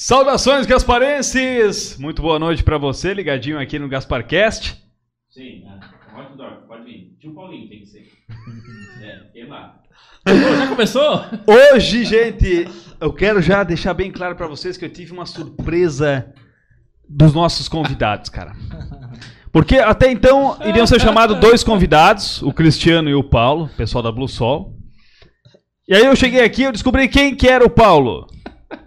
Saudações gasparenses! Muito boa noite pra você, ligadinho aqui no Gasparcast. Sim, né? pode, pode vir. Tio Paulinho tem que ser. É, tem lá. Já começou? Hoje, gente, eu quero já deixar bem claro pra vocês que eu tive uma surpresa dos nossos convidados, cara. Porque até então iriam ser chamados dois convidados, o Cristiano e o Paulo, pessoal da Blue Sol. E aí eu cheguei aqui e descobri quem que era o Paulo.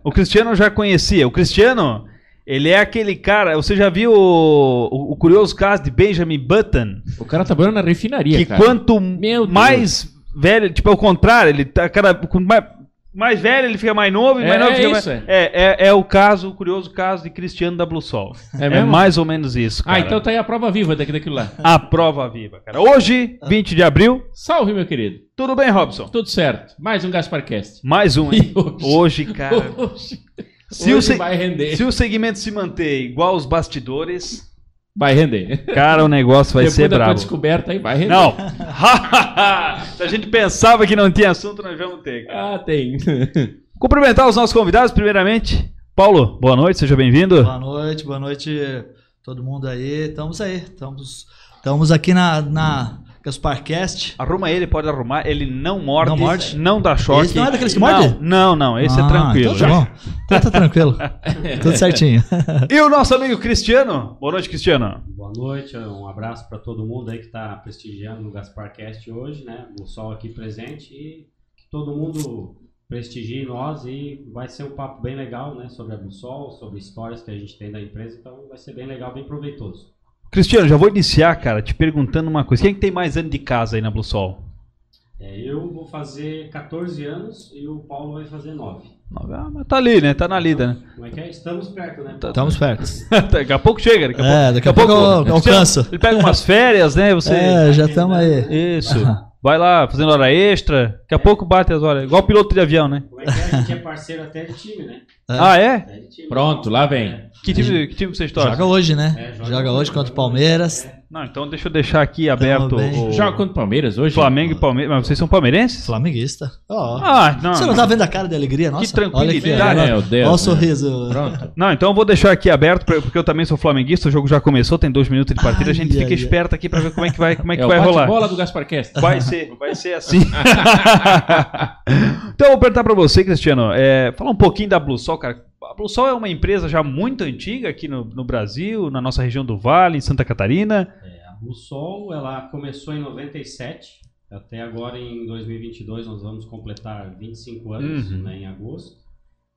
O Cristiano eu já conhecia. O Cristiano, ele é aquele cara. Você já viu o, o- o curioso caso de Benjamin Button? O cara tá trabalhando na refinaria, que cara. quanto mais velho, tipo, é o contrário, ele tá cada mais, mais velho ele fica mais novo, e É, mais novo é fica isso, mais, é. é. É, é o caso, o curioso caso de Cristiano da Blue Sol. É É, mais ou menos isso, cara. Ah, então tá aí a prova viva daqui daquilo lá. A prova viva, cara. Hoje, 20 de abril, Salve, meu querido. Tudo bem, Robson? Tudo certo. Mais um Gasparcast. Mais um, hein? Hoje? Hoje, cara. Hoje, Se o, hoje se- vai render. se o segmento se manter igual os bastidores, Vai render. cara, o negócio vai Depois ser brabo. descoberta aí, vai render. Não. Se a gente pensava que não tinha assunto, nós vamos ter, cara. Ah, tem. Cumprimentar os nossos convidados, primeiramente. Paulo, boa noite, seja bem-vindo. Boa noite, boa noite todo mundo aí. Estamos aí, estamos, estamos aqui na, na Gasparcast. Arruma ele, pode arrumar. Ele não morde, Não morde? não dá choque. Esse não é daqueles que não, morde? Não, não, esse é Ah, tranquilo. Então, tá bom. então tá tranquilo. Tudo certinho. E o nosso amigo Cristiano. Boa noite, Cristiano. Boa noite, um abraço para todo mundo aí que está prestigiando no Gasparcast hoje, né? O Sol aqui presente e que todo mundo prestigie nós e vai ser um papo bem legal, né? Sobre a Blue Sol, sobre histórias que a gente tem da empresa, então vai ser bem legal, bem proveitoso. Cristiano, já vou iniciar, cara, te perguntando uma coisa. Quem que tem mais ano de casa aí na Blue Sol? É, eu vou fazer 14 anos e o Paulo vai fazer 9. Ah, mas tá ali, né? Tá na lida, né? Como é que é? Estamos perto, né? Paulo? Estamos perto. daqui a pouco chega, daqui a pouco. É, daqui a pouco eu Cristiano, alcanço. Ele pega umas férias, né? Você. É, já estamos aí. Isso. Vai lá fazendo hora extra. Daqui a pouco bate as horas. Igual piloto de avião, né? Como é que é? A gente é parceiro até de time, né? É. Ah, é? Até de time. Pronto, lá vem. É. Que time, que time vocês torcem? Joga hoje, né? É, joga, joga hoje contra o Palmeiras. É. Não, então deixa eu deixar aqui aberto o Joga contra o Palmeiras hoje? Flamengo e Palmeiras. Mas vocês são palmeirenses? Flamenguista. Ó. Ah, não. Você não tá vendo a cara de alegria? Nossa, tranquilidade. Olha, aqui, Meu olha, Deus, olha o né? sorriso. Pronto. Não, então eu vou deixar aqui aberto, porque eu também sou flamenguista, o jogo já começou, tem dois minutos de partida, a gente Ai, fica ai, esperto aqui pra ver como é que vai, como é que É o vai rolar. bate-bola do Gasparcast. Vai ser, vai ser assim. então eu vou perguntar pra você, Cristiano, é, falar um pouquinho da Blue Sol, cara. A Blue Sol é uma empresa já muito antiga aqui no, no Brasil, na nossa região do Vale, em Santa Catarina. É, a Blue Sol, ela começou em 97, até agora em 2022 nós vamos completar 25 anos, Uhum. né, em agosto.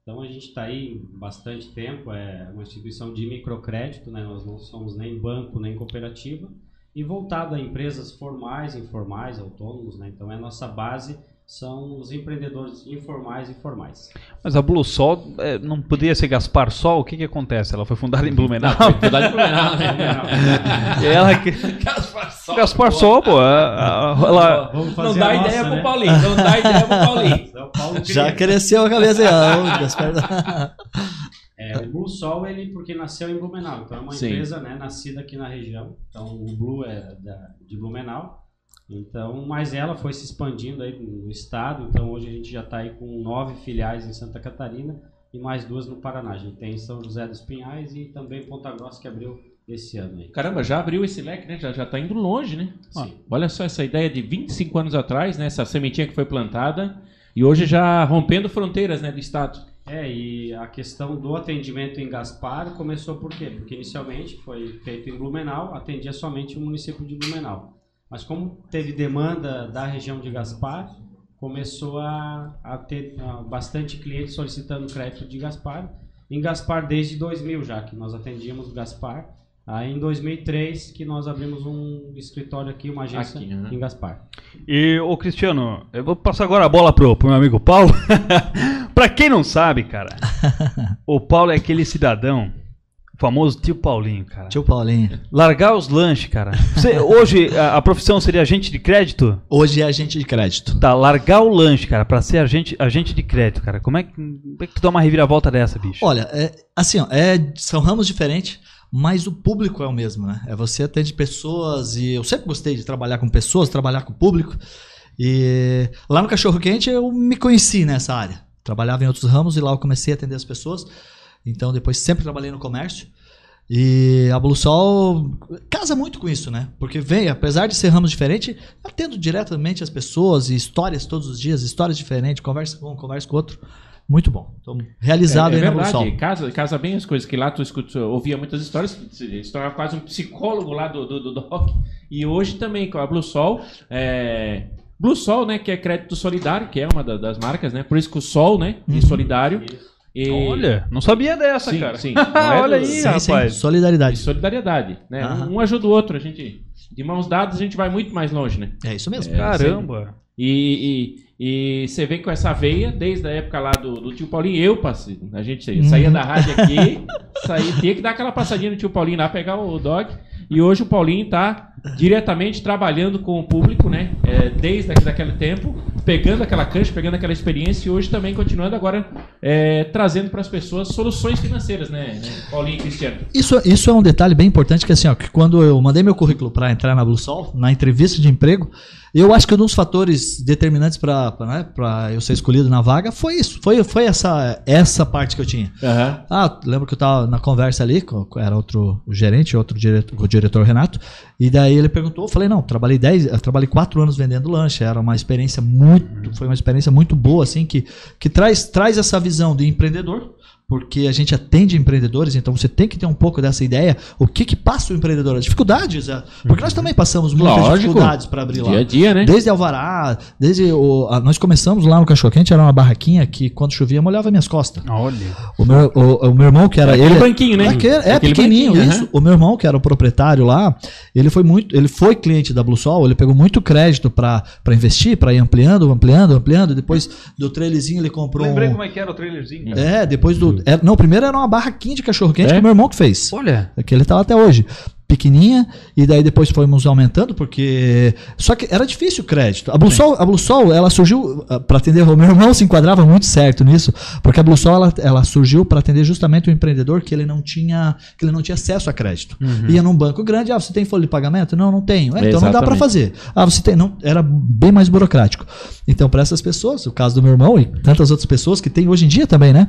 Então a gente está aí bastante tempo, é uma instituição de microcrédito, né, nós não somos nem banco nem cooperativa, e voltado a empresas formais, informais, autônomos, né, então é a nossa base são os empreendedores informais e formais. Mas a Blue Sol é, não poderia ser Gaspar Sol? O que que acontece? Ela foi fundada em Blumenau. Verdade Blumenau, né? ela que... Gaspar Sol. Gaspar Sol, pô. ela... Vamos Não fazer dá a ideia nossa, pro né? Paulinho. Não dá ideia pro Paulinho. Então, o Paulo Já cresceu a cabeça Gaspar. É, o Blue Sol, ele porque nasceu em Blumenau, então é uma Sim. empresa, né, nascida aqui na região. Então o Blue é da- de Blumenau. Então, mas ela foi se expandindo aí no estado. Então hoje a gente já está aí com nove filiais em Santa Catarina e mais duas no Paraná. A gente tem São José dos Pinhais e também Ponta Grossa que abriu esse ano aí. Caramba, já abriu esse leque, né? Já, já tá indo longe, né? Sim. Olha só essa ideia de 25 anos atrás, né? Essa sementinha que foi plantada e hoje já rompendo fronteiras, né, do estado. É, e a questão do atendimento em Gaspar começou por quê? Porque inicialmente foi feito em Blumenau, atendia somente o município de Blumenau. Mas como teve demanda da região de Gaspar, começou a, a ter ah, bastante cliente solicitando crédito de Gaspar. Em Gaspar desde 2000 já, que nós atendíamos Gaspar. Aí em 2003 que nós abrimos um escritório aqui, uma agência Aqui, aham. em Gaspar. E, ô Cristiano, eu vou passar agora a bola pro, pro meu amigo Paulo. pra quem não sabe, cara, o Paulo é aquele cidadão, o famoso tio Paulinho, cara. Tio Paulinho. Largar os lanches, cara. Você- hoje a, a profissão seria agente de crédito? Hoje é agente de crédito. Tá, largar o lanche, cara, pra ser agente, agente de crédito, cara. Como é, que, como é que tu dá uma reviravolta dessa, bicho? Olha, é, assim, ó, é, são ramos diferentes, mas o público é o mesmo, né? É você atende pessoas e eu sempre gostei de trabalhar com pessoas, trabalhar com o público. E lá no Cachorro Quente eu me conheci nessa área. Trabalhava em outros ramos e lá eu comecei a atender as pessoas. Então depois sempre trabalhei no comércio. E a Blue Sol casa muito com isso, né? Porque vem, apesar de ser ramos diferentes, atendo diretamente as pessoas e histórias todos os dias, histórias diferentes, conversa com um, conversa com outro. Muito bom. Então, realizado é, é aí na Blue verdade, Sol. casa, casa bem as coisas que lá tu escuta, ouvia muitas histórias, se tornava quase um psicólogo lá do, do, do Doc. E hoje também com a Blue Sol, é, Blue Sol, né, que é crédito solidário, que é uma da- das marcas, né? Por isso que o Sol, né, Uhum. e solidário. E, Olha, não sabia dessa, sim, cara. sim. É Olha aí, Sim, sim, rapaz. de solidariedade. solidariedade, né? Aham. Um ajuda o outro, a gente de mãos dadas a gente vai muito mais longe, né? É isso mesmo. Caramba. E, e, e você vem com essa veia desde a época lá do, do tio Paulinho. Eu passei, a gente Uhum. saía da rádio aqui, saía, tinha que dar aquela passadinha no tio Paulinho lá, pegar o dog. E hoje o Paulinho tá diretamente trabalhando com o público, né? É, desde aquele, daquele tempo, pegando aquela cancha, pegando aquela experiência e hoje também continuando agora é, trazendo para as pessoas soluções financeiras, né? né? Paulinho e Cristiano. Isso, isso é um detalhe bem importante que assim, ó, que quando eu mandei meu currículo para entrar na Blue Sol, na entrevista de emprego, eu acho que um dos fatores determinantes para né, pra eu ser escolhido na vaga foi isso, foi, foi essa, essa parte que eu tinha. Aham. Ah, lembro que eu tava na conversa ali, era outro gerente, outro diretor, o diretor Renato, e daí ele perguntou, eu falei, não, trabalhei 10, eu trabalhei 4 anos vendendo lanche, era uma experiência muito, foi uma experiência muito boa, assim, que, que traz, traz essa visão de empreendedor, porque a gente atende empreendedores, então você tem que ter um pouco dessa ideia, o que que passa o empreendedor, as dificuldades, é, porque nós também passamos muitas Lógico. dificuldades para abrir lá. Dia a dia, né? Desde Alvará, desde o, a- nós começamos lá no Cachorro Quente, era uma barraquinha que quando chovia molhava minhas costas. Olha. O meu, o, o meu irmão, que era Aquele ele. banquinho, né? Aquele- é Aquele pequenininho, banquinho, isso. aham. O meu irmão, que era o proprietário lá, ele foi muito, ele foi cliente da Blue Sol, ele pegou muito crédito para investir, para ir ampliando, ampliando, ampliando. Depois do trailerzinho ele comprou. Lembrei um- como é que era o trailerzinho. É, depois do. É, não, primeiro era uma barraquinha de cachorro quente É? que meu irmão que fez. Olha. É que ele tá lá até hoje. Pequenininha, e daí depois fomos aumentando, porque. Só que era difícil o crédito. A Bluesol, a Bluesol ela surgiu para atender. O meu irmão se enquadrava muito certo nisso, porque a Bluesol ela, ela surgiu para atender justamente o empreendedor que ele não tinha, que ele não tinha acesso a crédito. Ia num banco grande, ah, você tem folha de pagamento? Não, não tenho. É, então não dá para fazer. Ah, você tem. Não, era bem mais burocrático. Então, para essas pessoas, o caso do meu irmão e tantas outras pessoas que tem hoje em dia também, né?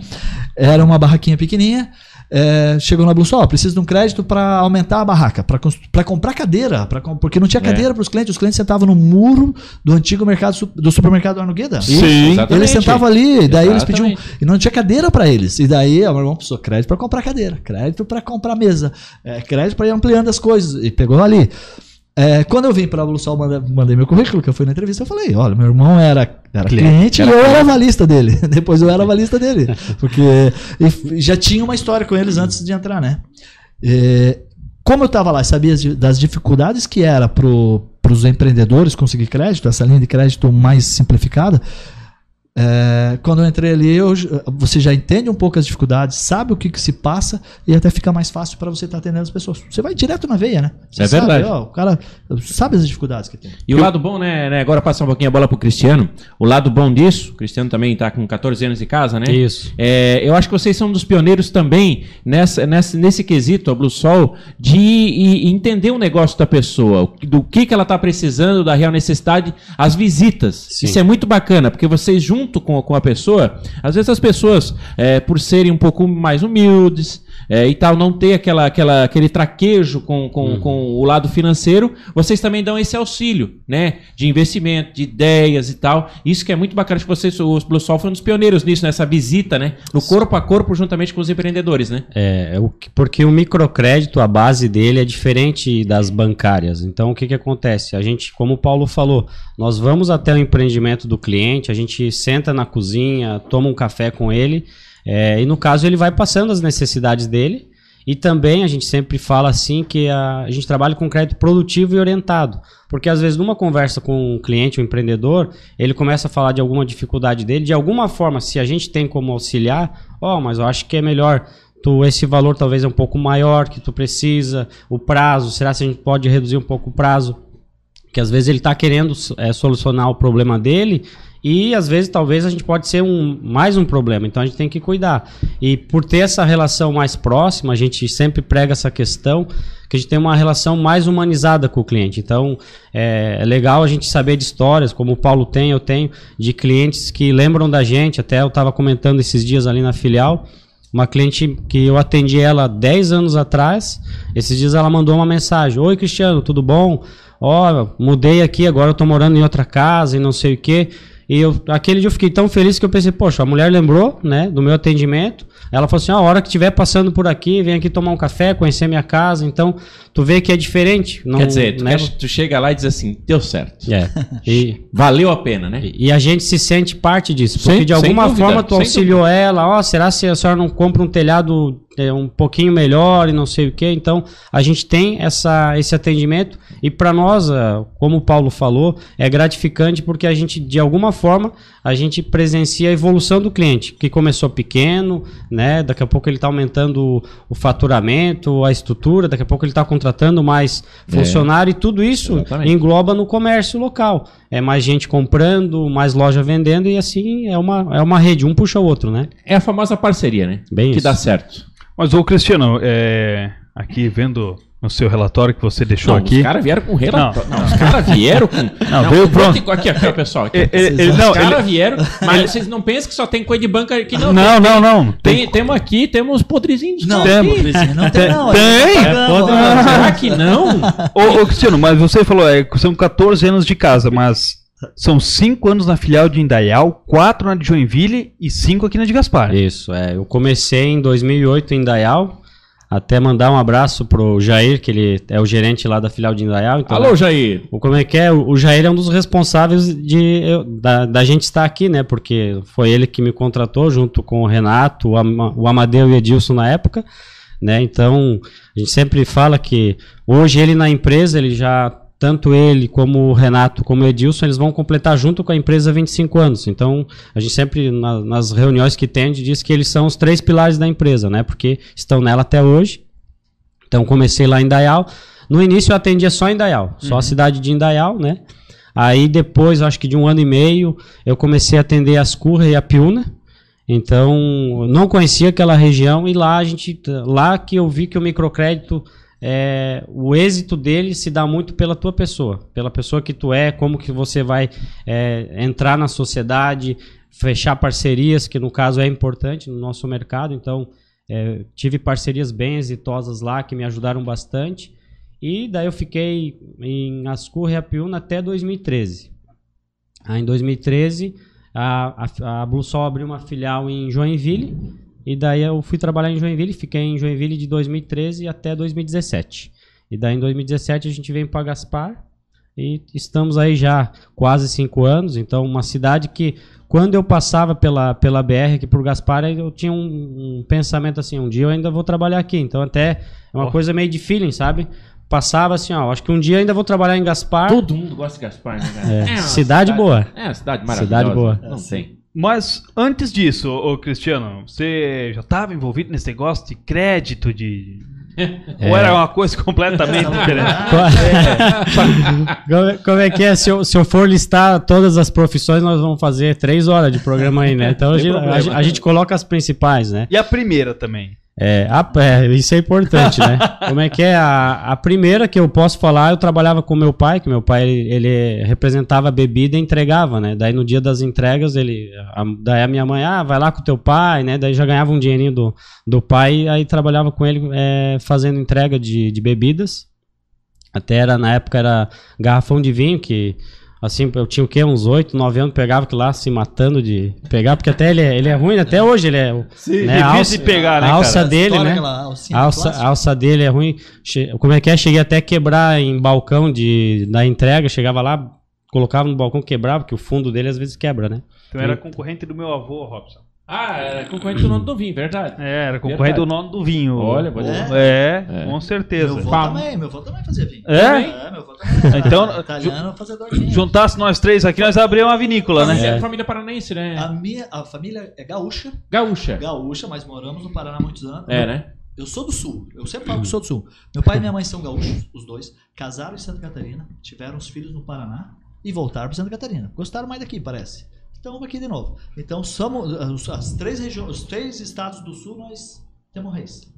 Era uma barraquinha pequenininha. É, chegou na Blue Sol, preciso de um crédito para aumentar a barraca, para comprar cadeira, pra, porque não tinha cadeira para os clientes, os clientes sentavam no muro do antigo mercado do supermercado Arnogueda. Sim, exatamente. Eles sentavam ali, daí eles pediam. Exatamente. E não tinha cadeira para eles. E daí meu irmão precisou crédito para comprar cadeira, crédito para comprar mesa, é, crédito para ir ampliando as coisas. E pegou ali. É, quando eu vim para a Blue Sol, mandei, mandei meu currículo, que eu fui na entrevista, eu falei: olha, meu irmão era, era cliente, Era e eu era avalista dele. Depois eu era avalista dele. Porque e já tinha uma história com eles antes de entrar, né? É, como eu estava lá e sabia das dificuldades que era para os empreendedores conseguir crédito, essa linha de crédito mais simplificada, é, quando eu entrei ali, eu você já entende um pouco as dificuldades, sabe o que, que se passa e até fica mais fácil para você estar atendendo as pessoas. Você vai direto na veia, né? Você É sabe, verdade. ó, o cara sabe as dificuldades que tem. E o lado bom, né, né, Agora passar um pouquinho a bola pro Cristiano. O lado bom disso, o Cristiano também tá com 14 anos de casa, né? Isso. É, eu acho que vocês são um dos pioneiros também nessa, nessa, nesse quesito, a Blue Sol, de entender o negócio da pessoa, do que, que ela está precisando, da real necessidade, as visitas. Sim. Isso é muito bacana, porque vocês, junto com, com a pessoa, às vezes as pessoas, é, por serem um pouco mais humildes. É, e tal, não ter aquela, aquela, aquele traquejo com, com, com o lado financeiro, vocês também dão esse auxílio, né? De investimento, de ideias e tal. Isso que é muito bacana que vocês, os Blue Sol, foram um dos pioneiros nisso, nessa visita, né? No corpo a corpo, juntamente com os empreendedores, né? É, é porque o microcrédito, a base dele é diferente das bancárias. Então, o que, que acontece? A gente, como o Paulo falou, nós vamos até o empreendimento do cliente, a gente senta na cozinha, toma um café com ele, é, e no caso ele vai passando as necessidades dele. E também a gente sempre fala assim que a, a gente trabalha com crédito produtivo e orientado. Porque às vezes numa conversa com um cliente, um empreendedor, ele começa a falar de alguma dificuldade dele, de alguma forma, se a gente tem como auxiliar, ó, mas eu acho que é melhor tu esse valor talvez é um pouco maior que tu precisa, o prazo, será que a gente pode reduzir um pouco o prazo? Que às vezes ele está querendo é, solucionar o problema dele e às vezes talvez a gente pode ser um mais um problema. Então a gente tem que cuidar. E por ter essa relação mais próxima, a gente sempre prega essa questão que a gente tem uma relação mais humanizada com o cliente. Então é, é legal a gente saber de histórias, como o Paulo tem, eu tenho, de clientes que lembram da gente. Até eu estava comentando esses dias ali na filial uma cliente que eu atendi ela 10 anos atrás, esses dias ela mandou uma mensagem: Oi, Cristiano, tudo bom? Ó, mudei aqui, agora eu tô morando em outra casa e não sei o quê. E eu, aquele dia eu fiquei tão feliz que eu pensei, poxa, a mulher lembrou, né, do meu atendimento. Ela falou assim: "Ah, a hora que estiver passando por aqui, vem aqui tomar um café, conhecer minha casa". Então, tu vê que é diferente. Não, Quer dizer, tu, né? quer- tu chega lá e diz assim, deu certo. É. E, Valeu a pena, né? e a gente se sente parte disso. Porque Sem- de alguma dúvida, forma tu auxiliou ela, ó, será se a senhora não compra um telhado é, um pouquinho melhor e não sei o quê? Então, a gente tem essa, esse atendimento e para nós, como o Paulo falou, é gratificante porque a gente, de alguma forma, a gente presencia a evolução do cliente, que começou pequeno, né? Daqui a pouco ele está aumentando o, o faturamento, a estrutura, daqui a pouco ele está contratando mais funcionário e tudo isso Exatamente. engloba no comércio local. É mais gente comprando, mais loja vendendo e assim é uma, é uma rede, um puxa o outro, né? É a famosa parceria, né? Bem que isso. dá certo. Mas, ô Cristiano, é, aqui vendo no seu relatório que você deixou Não, aqui. os caras vieram com relatório. Não, Não, os caras vieram com. Não, veio vou pronto. Aqui, aqui, pessoal. Aqui. Ele- ele- ele- os não, caras ele- vieram, mas vocês não pensam que só tem coisa de banca aqui, não. Não, não, não. Tem, temos aqui, temos podrezinhos Não, caras aqui. Patrícia, não tem, Tem- não. tem. É, que não? Ô, ô, Cristiano, mas você falou, é, são 14 anos de casa, mas são 5 anos na filial de Indaial, 4 na de Joinville e 5 aqui na de Gaspar. Isso, é. Eu comecei em 2008 em Indaial, até mandar um abraço pro Jair, que ele é o gerente lá da filial de Indaial. Então, Alô, Jair. O como é que é? O o Jair é um dos responsáveis de eu- da, da gente estar aqui, né? Porque foi ele que me contratou junto com o Renato, o, Ama- o Amadeu e o Edilson na época, né? Então a gente sempre fala que hoje ele na empresa ele já tanto ele como o Renato como o Edilson eles vão completar junto com a empresa 25 anos. Então a gente sempre na- nas reuniões que tem a gente diz que eles são os três pilares da empresa, né? Porque estão nela até hoje. Então comecei lá em Indaial. No início eu atendia só em Indaial, só a cidade de Indaial, né? Aí depois, acho que de um ano e meio, eu comecei a atender Ascurra e a Piúna. Então, não conhecia aquela região e lá a gente, lá que eu vi que o microcrédito, é, o êxito dele se dá muito pela tua pessoa, pela pessoa que tu é, como que você vai é, entrar na sociedade, fechar parcerias, que no caso é importante no nosso mercado. Então, é, tive parcerias bem exitosas lá que me ajudaram bastante. E daí eu fiquei em Ascurra e Apiúna até 2013. Aí em 2013 a, a, a Blue Sol abriu uma filial em Joinville. E daí eu fui trabalhar em Joinville, fiquei em Joinville de 2013 até 2017. E daí em 2017 a gente veio para Gaspar e estamos aí já quase cinco anos. Então, uma cidade que quando eu passava pela, pela BR aqui por Gaspar, eu tinha um, um pensamento assim: um dia eu ainda vou trabalhar aqui. Então, até é uma Ó. coisa meio de feeling, sabe? Passava assim, ó, acho que um dia ainda vou trabalhar em Gaspar. Todo mundo gosta de Gaspar, né, cara? É, uma cidade boa. É, cidade maravilhosa. Cidade boa. Não tem. Mas antes disso, ô Cristiano, você já estava envolvido nesse negócio de crédito de. Ou era uma coisa completamente diferente? como, é- como é que é? Se eu, se eu for listar todas as profissões, nós vamos fazer três horas de programa aí, né? Então a gente, a a gente coloca as principais, né? E a primeira também. É, a- é, isso é importante, né? Como é que é? A, a primeira que eu posso falar, eu trabalhava com meu pai, que meu pai ele, ele representava a bebida e entregava, né? Daí no dia das entregas, ele. a- daí a minha mãe, ah, vai lá com teu pai, né? Daí já ganhava um dinheirinho do, do pai, aí trabalhava com ele é, fazendo entrega de, de bebidas. Até era, na época, era garrafão de vinho, que assim, eu tinha o quê? Uns 8, 9 anos, pegava que lá se matando de pegar, porque até ele é, ele é ruim, até hoje ele é. o- né, a Difícil alça- de pegar, né, a alça cara? dele, né? A alça, a alça dele é ruim. Che- Como é que é? Cheguei até a quebrar em balcão de, da entrega. Chegava lá, colocava no balcão, quebrava, porque o fundo dele às vezes quebra, né? Então era concorrente do meu avô, Robson. Ah, era concorrente do nome do vinho, verdade. É, era concorrente Verdade. do nome do vinho. Olha, pode é, ser. é, com Meu certeza. avô Fala. também, meu avô também fazia vinho. É? É, meu avô também. Então, italiano fazedor de vinho. Juntasse nós três aqui, nós abrimos uma vinícola, né? É. família paranaense, né? A minha a família é gaúcha, Gaúcha. gaúcha, mas moramos no Paraná há muitos anos. É, né? Eu sou do sul, eu sempre falo que sou do sul. Meu pai e minha mãe são gaúchos, os dois, casaram em Santa Catarina, tiveram os filhos no Paraná e voltaram para Santa Catarina. Gostaram mais daqui, parece. Então, aqui de novo. Então, somos as, as três regiões, os três estados do sul, nós temos reis.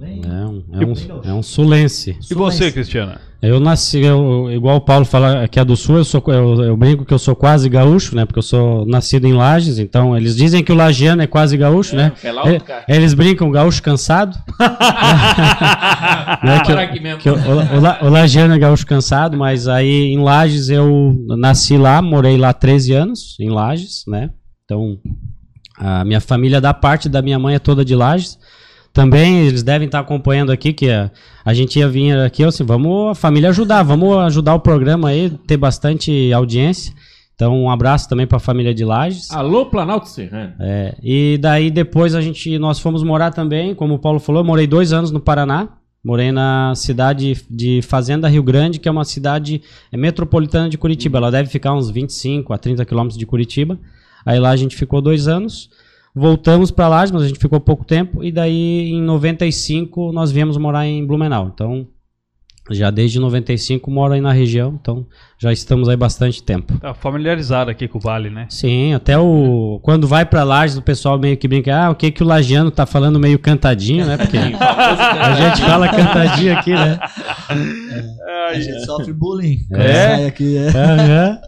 É um, é um, é um sulense. E você, Cristiana? Eu nasci, eu, igual o Paulo fala que é do sul, eu, sou, eu, eu brinco que eu sou quase gaúcho, né? Porque eu sou nascido em Lages, então eles dizem que o lagiano é quase gaúcho, né? é lá o cara. Eles brincam gaúcho cansado. né? que, que o, o, o o lagiano é gaúcho cansado, mas aí em Lages eu nasci lá, morei lá 13 anos, em Lages, né? Então, a minha família da parte da minha mãe é toda de Lages. Também eles devem estar acompanhando aqui que a, a gente ia vir aqui, assim, vamos a família ajudar, vamos ajudar o programa aí, ter bastante audiência. Então, um abraço também para a família de Lages. Alô, Planalto Serrano. É, e daí depois a gente, nós fomos morar também, como o Paulo falou, eu morei dois anos no Paraná. Morei na cidade de Fazenda Rio Grande, que é uma cidade é, metropolitana de Curitiba. Ela deve ficar uns 25 a 30 quilômetros de Curitiba. Aí lá a gente ficou dois anos. Voltamos para lá, mas a gente ficou pouco tempo. E daí em 95 nós viemos morar em Blumenau. Então já desde 95 moro aí na região. Então já estamos aí bastante tempo. Tá familiarizado aqui com o Vale, né? Sim, até o. Quando vai pra Lages, o pessoal meio que brinca, ah, o que que o Lagiano tá falando meio cantadinho, né? Porque a gente fala cantadinho aqui, né? A gente sofre bullying. É? Quando sai aqui, é. Aham.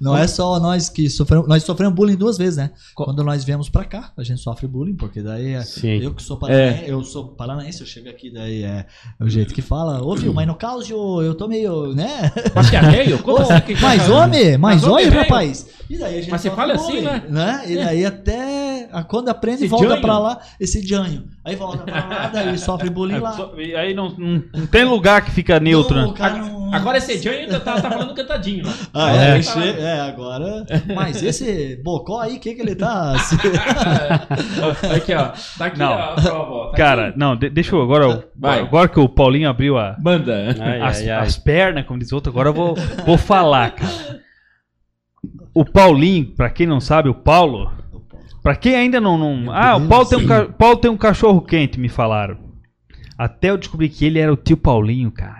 Não é só nós que sofremos. Nós sofremos bullying duas vezes, né? Quando nós viemos pra cá, a gente sofre bullying, porque daí é. Sim. Eu que sou paranaense, eu sou paranaense, eu chego aqui, daí é, é o jeito que fala. Ô, viu, mas no caso eu tô meio, né? Mas que é meio? Como Mais homem, Mas homem é rapaz. E daí a gente Mas você fala assim, bullying, né? E daí até quando aprende, Esse volta pra lá, esse janho. Aí volta pra lá, daí sofre bullying lá. Só- e aí não, não, não tem lugar que fica neutro, Não, né? o cara não- Agora esse John ainda tá, tá falando cantadinho. né? Ah, É. é, é, agora. Mas esse bocó aí, o que, que ele tá. Aqui, ó. Tá aqui, Não. ó. a prova, ó. Tá Cara, aqui. não, de- deixa eu agora. Vai. Agora que o Paulinho abriu a, Manda. Ai, as, ai, ai. as pernas, como diz o outro, agora eu vou, vou falar, cara. O Paulinho, pra quem não sabe, o Paulo. Pra quem ainda não. não ah, o Paulo tem, um, ca- Paulo tem um cachorro quente, me falaram. Até eu descobri que ele era o tio Paulinho, cara.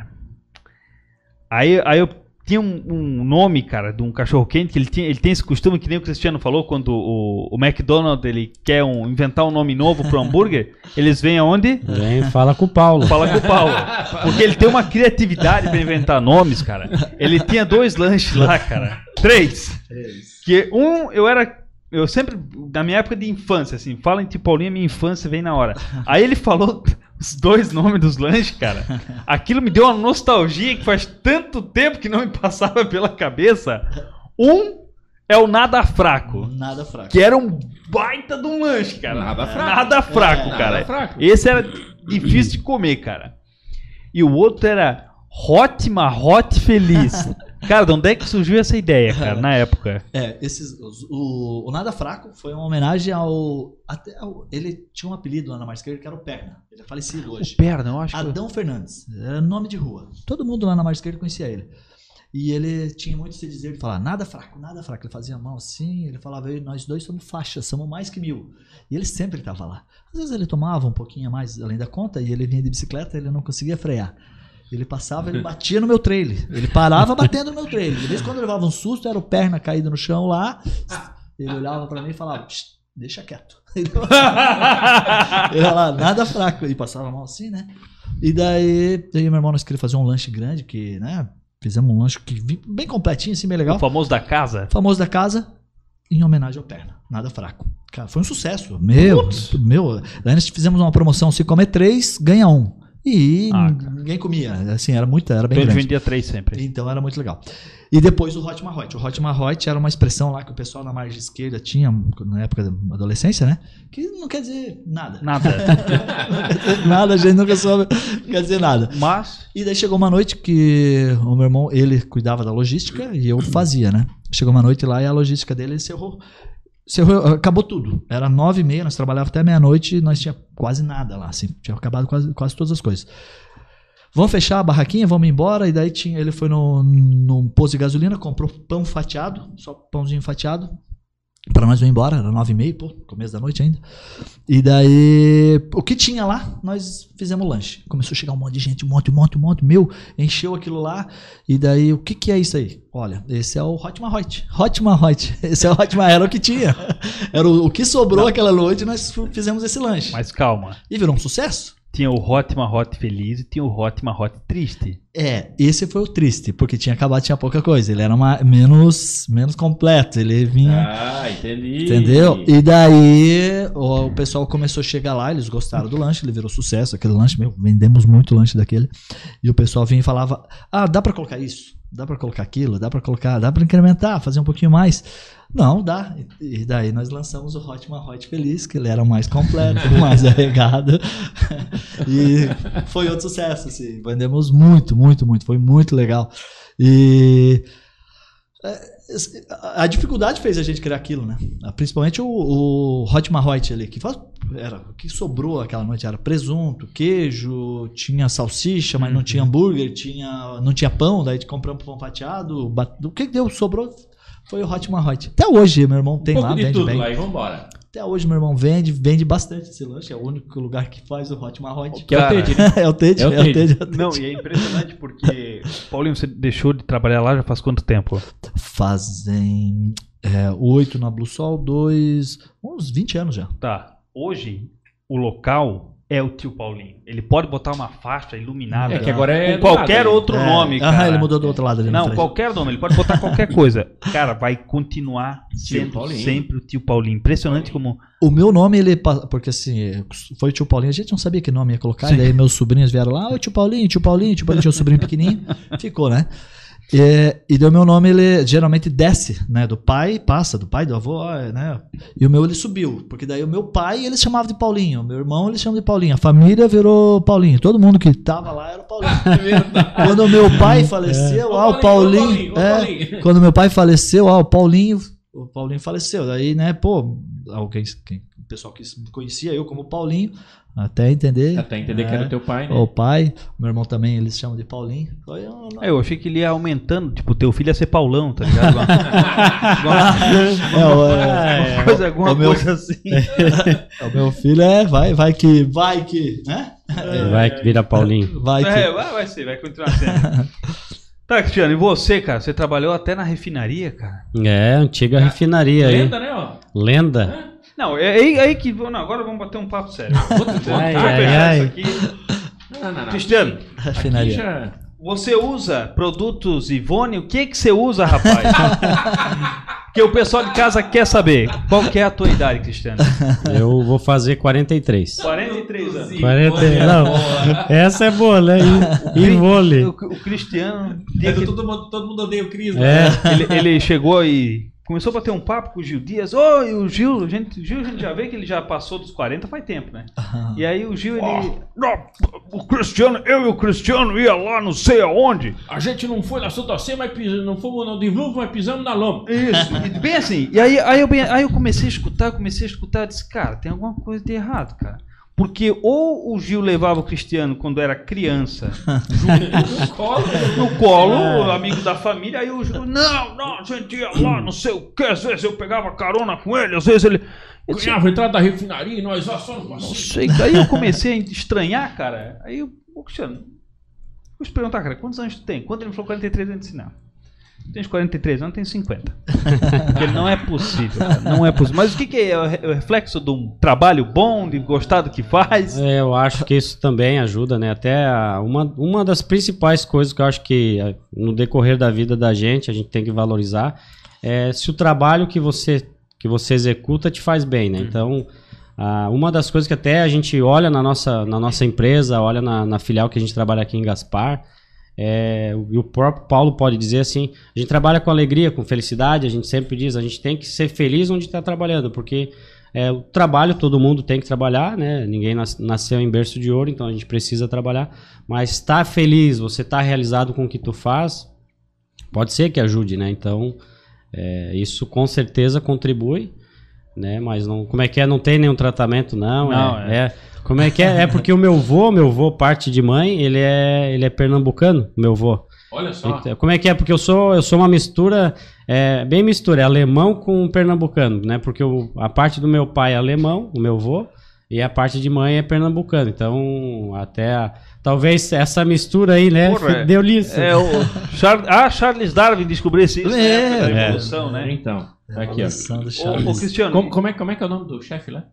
Aí, aí eu tinha um, um nome, cara, de um cachorro quente, que ele, tinha, ele tem esse costume, que nem o Cristiano falou, quando o, o McDonald's ele quer um- inventar um nome novo pro hambúrguer, eles vêm aonde? Vem, fala com o Paulo. Fala com o Paulo. Porque ele tem uma criatividade pra inventar nomes, cara. Ele tinha dois lanches lá, cara. Três. Que um, eu era. Eu sempre, na minha época de infância, assim, fala em Paulinho, minha infância vem na hora. Aí ele falou os dois nomes dos lanches, cara. Aquilo me deu uma nostalgia que faz tanto tempo que não me passava pela cabeça. Um é o Nada Fraco. Nada fraco. Que era um baita de um lanche, cara. Nada fraco. Nada fraco, É, cara. nada fraco. Esse era difícil de comer, cara. E o outro era Hot Marrote Feliz. cara, de onde é que surgiu essa ideia, cara, na época? É, esses, o, o Nada Fraco foi uma homenagem ao, até ao- Ele tinha um apelido lá na Marqueira que era o Perna. Ele é falecido hoje. Perna, eu acho que... Adão Fernandes. Era nome de rua. Todo mundo lá na margem esquerda conhecia ele. E ele tinha muito se dizer, ele falava, nada fraco, nada fraco. Ele fazia mão assim, ele falava, "Eu e nós dois somos faixas, somos mais que mil. E ele sempre estava lá. Às vezes ele tomava um pouquinho a mais além da conta e ele vinha de bicicleta ele não conseguia frear. Ele passava, ele batia no meu trailer. Ele parava batendo no meu trailer. De vez em quando eu levava um susto, era o perna caído no chão lá. Ele olhava pra mim e falava, "Psst, deixa quieto. Ele falava, nada fraco. E passava mão assim, né? E daí, daí meu irmão, nós queríamos fazer um lanche grande, que, né? Fizemos um lanche que bem completinho, assim, bem legal. O famoso da casa. Famoso da casa, em homenagem ao Perna. Nada fraco. Cara, foi um sucesso. Meu, meu. Daí nós fizemos uma promoção, se comer três, ganha um. E Ah, ninguém comia. Assim, era muito, era bem Então ele grande. vendia três sempre. Então era muito legal. E depois o Hot Marrote. O Hot Marrote era uma expressão lá que o pessoal na margem esquerda tinha na época da adolescência, né? Que não quer dizer nada. Nada. Nada, a gente nunca soube, não quer dizer nada. Mas, E daí chegou uma noite que o meu irmão, ele cuidava da logística e eu fazia, né? Chegou uma noite lá e a logística dele encerrou. Acabou tudo. Era nove e meia, nós trabalhávamos até meia-noite nós tinha quase nada lá, assim. Tinha acabado quase, quase todas as coisas. Vamos fechar a barraquinha, vamos embora. E daí tinha, ele foi no, num posto de gasolina, comprou pão fatiado, só pãozinho fatiado. Pra nós ir embora, era nove e meia, pô, começo da noite ainda. E daí, o que tinha lá, nós fizemos lanche. Começou a chegar um monte de gente, um monte, um monte, um monte. Meu, encheu aquilo lá. E daí, o que que é isso aí? Olha, esse é o Hot Marrote. Hot. Esse é o Hot Marrote. Era o que tinha. Era o, o que sobrou aquela noite, nós fizemos esse lanche. mas calma. E virou um sucesso. Tinha o Hot Marrote Feliz e tinha o Hot Marrote Triste. É, esse foi o triste, porque tinha acabado, tinha pouca coisa. Ele era uma- menos, menos completo. Ele vinha. Ah, entendi. Entendeu? E daí o, o pessoal começou a chegar lá, eles gostaram do lanche, ele virou sucesso, aquele lanche, meu, vendemos muito lanche daquele. E o pessoal vinha e falava: "Ah, dá pra colocar isso? Dá pra colocar aquilo? Dá pra colocar, dá pra incrementar, fazer um pouquinho mais?" Não, dá. E daí nós lançamos o Hot Hot Feliz, que ele era o mais completo, o mais arregado. e foi outro sucesso, assim. Vendemos muito, muito, muito. Foi muito legal. E a dificuldade fez a gente criar aquilo, né? Principalmente o, o Hot Mahoit ali, que faz, era o que sobrou aquela noite era presunto, queijo, tinha salsicha, mas não tinha hambúrguer, tinha, não tinha pão, daí compramos pão fatiado, bat- o que deu sobrou foi o Hot Mahoit. Até hoje meu irmão tem um lá, vende tudo bem. lá e vambora. Até hoje meu irmão vende, vende bastante esse lanche, é o único lugar que faz o Hot Mahoit. Que é o né? é o Tede, É é o Tede. Tede. é o. Não, e é impressionante porque. Paulinho, você deixou de trabalhar lá já faz quanto tempo? Fazem é, oito na Blue Sol, dois, uns 20 anos já. Tá. Hoje, o local é o tio Paulinho. Ele pode botar uma faixa iluminada. É que agora é. com qualquer lado, outro É, nome, cara. ele mudou do outro lado ali Não, qualquer nome. Ele pode botar qualquer coisa. Cara, vai continuar sendo Paulinho. sempre o tio Paulinho. Impressionante como. O meu nome, ele. Porque assim, foi o tio Paulinho, a gente não sabia que nome ia colocar. Sim. E daí meus sobrinhos vieram lá, ô tio Paulinho, tio Paulinho, tio Paulinho, tinha um sobrinho pequenininho. Ficou, né? E, e daí o meu nome, ele geralmente desce, né? Do pai, passa, do pai, do avô, ó, né? E o meu, ele subiu. Porque daí o meu pai, eles chamavam de Paulinho. O meu irmão, eles chamam de Paulinho. A família virou Paulinho. Todo mundo que tava lá era o Paulinho. Quando o meu pai faleceu, Ô, ah, o Paulinho, Paulinho. É, Paulinho. quando meu pai faleceu, ah, o Paulinho, o Paulinho faleceu. Daí, né, pô, alguém, quem, o pessoal que conhecia eu como Paulinho, até entender. Até entender que É. era teu pai, né? O pai, meu irmão também, eles chamam de Paulinho. Foi um- É, Eu achei que ele ia aumentando. Tipo, teu filho ia ser Paulão, tá ligado? Alguma, É, o- é, alguma coisa, alguma assim. é, o meu filho é, vai, vai que, vai que, né? Vai que vira Paulinho. Vai que. É, vai, vai ser, vai continuar sendo. Tá, Cristiano, e você, cara? Você trabalhou até na refinaria, cara? É, antiga refinaria aí. Lenda, né, ó? Lenda. Não, é aí, aí que. Não, agora vamos bater um papo sério. Vou Ai, fechar ai, ai. isso aqui. Não, não, não. Cristiano, Aqui já- você usa produtos Ivone? O que que você usa, rapaz? Porque o pessoal de casa quer saber. Qual que é a tua idade, Cristiano? Eu vou fazer 43. 43 anos. 40, não, essa é boa, né? E, e vôlei. O, o Cristiano. É, que- todo, mundo, todo mundo odeia o Cris, né? É, ele, ele chegou e começou a bater um papo com o Gil Dias. Ô, e o Gil, a gente, o Gil a gente já vê que ele já passou dos 40 faz tempo, né? E aí o Gil, ele. Não, o Cristiano, eu e o Cristiano ia lá não sei aonde. A gente não foi na Santa Sé, mas pis- não fomos no Diluvo, mas pisamos na lama. Isso, e bem assim. E aí, aí, eu, aí eu comecei a escutar, comecei a escutar, disse, cara, tem alguma coisa de errado, cara. Porque ou o Gil levava o Cristiano quando era criança No colo. no colo, amigo da família, aí o Gil, não, não, a gente ia lá, não sei o que, às vezes eu pegava carona com ele, às vezes ele. Eu Ganhava entrada da refinaria e nós ó, só no não sei, daí eu comecei a estranhar, cara. Aí ô Cristiano, vou te perguntar, cara, quantos anos tu tem? Quando ele me falou 43 anos, eu disse, Tens 43 anos, tem 50. Porque não é possível, cara, não é possível. Mas o que, que é? É o re- o reflexo de um trabalho bom, de gostar do que faz? É, eu acho que isso também ajuda, né? Até uma, uma das principais coisas que eu acho que eh, no decorrer da vida da gente a gente tem que valorizar é se o trabalho que você que você executa te faz bem, né? Então, ah, uma das coisas que até a gente olha na nossa, na nossa empresa, olha na, na filial que a gente trabalha aqui em Gaspar, é, e o próprio Paulo pode dizer assim, a gente trabalha com alegria, com felicidade, a gente sempre diz, a gente tem que ser feliz onde está trabalhando, porque é, o trabalho todo mundo tem que trabalhar, né? Ninguém nas- nasceu em berço de ouro, então a gente precisa trabalhar. Mas estar feliz, você estar realizado com o que tu faz, pode ser que ajude, né? Então é, isso com certeza contribui, né? Mas não, como é que é? Não tem nenhum tratamento, não. Não, é, é. Como é que é? É porque o meu vô, meu vô parte de mãe, ele é, ele é pernambucano, meu vô. Olha só. Então, como é que é? Porque eu sou, eu sou uma mistura, é, bem mistura, é alemão com pernambucano, né? Porque o- a parte do meu pai é alemão, o meu avô, e a parte de mãe é pernambucano. Então, até a- talvez essa mistura aí, né? Porra, é- deu liço. É o Char... Ah, Charles Darwin descobriu isso É, da é. evolução, né? Então, tá aqui, ó. Ô, ô. Cristiano, Como, como é, como é que é o nome do chefe lá?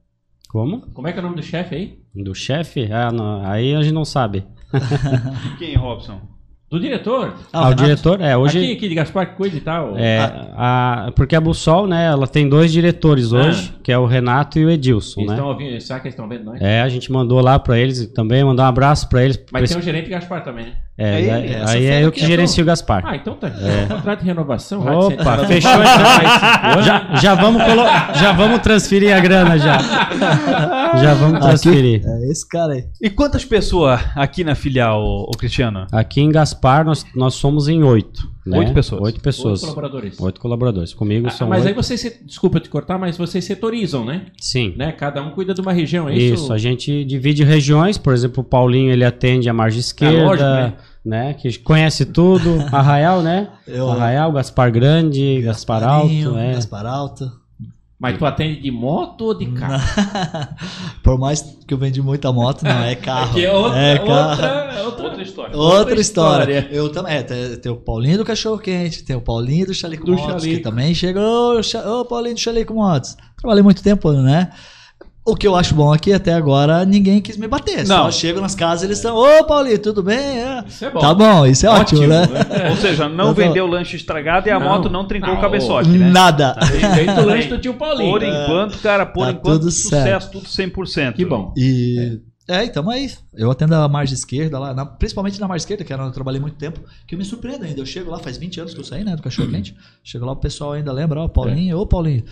Como? Como é que é o nome do chefe aí? Do chefe? Ah, não, aí a gente não sabe. quem, Robson? Do diretor? Ah, Ah, o diretor, é, hoje... Aqui, aqui de Gaspar que cuida e tal. É, a, porque a Bussol, né, ela tem dois diretores hoje, que é o Renato e o Edilson, Eles né? estão ouvindo, será que eles estão vendo nós? É, a gente mandou lá pra eles também, mandar um abraço pra eles. Mas tem um gerente Gaspar também, né? É, Aí, aí, aí é eu que que é gerencio o Gaspar. Ah, então tá. Contrato de renovação. Opa, fechou então. já, já, vamos colo- já vamos transferir a grana já. Já vamos transferir. Aqui, é esse cara aí. E quantas pessoas aqui na filial, ô, Cristiano? Aqui em Gaspar nós, nós somos em oito. Né? Oito pessoas. Oito pessoas. Oito colaboradores. Oito colaboradores. Comigo Ah, são mas aí oito. vocês, se- desculpa te cortar, mas vocês setorizam, né? Sim. né? Cada um cuida de uma região, é Isso, isso? a gente divide regiões, por exemplo, o Paulinho ele atende a margem esquerda, lógico, né? né? Que conhece tudo, Arraial, né? Eu- Arraial, Gaspar Grande, Gaspar Alto, é. Gaspar Alto. Mas tu atende de moto ou de carro? Por mais que eu vendi muita moto, não, é carro. Que é outra, é carro. outra, outra, Outra história. Outra, outra história. história. Eu também. É, tem, tem o Paulinho do Cachorro Quente, tem o Paulinho do Chalico Do Motos, Chalico. que também chegou. Ô, Paulinho do Chalico Motos. Trabalhei muito tempo, né? O que eu acho bom aqui, até agora, ninguém quis me bater. Só Não. chego nas casas eles estão, ô Paulinho, tudo bem? É. Isso é bom. Tá bom, isso é ótimo, né? Ou seja, não vendeu o lanche estragado e a Não. moto não trincou Não. o cabeçote, né? Nada. Feito o lanche do tio Paulinho. Por enquanto, cara, por Tá enquanto, tudo sucesso, tudo 100%. Que bom. E. É, então aí. Eu atendo a margem esquerda lá, na- principalmente na margem esquerda, que era onde eu trabalhei muito tempo, que eu me surpreendo ainda. Eu chego lá, faz 20 anos que eu saí, né, do cachorro quente. Chego lá, o pessoal ainda lembra, ó, Paulinho, ô Paulinho.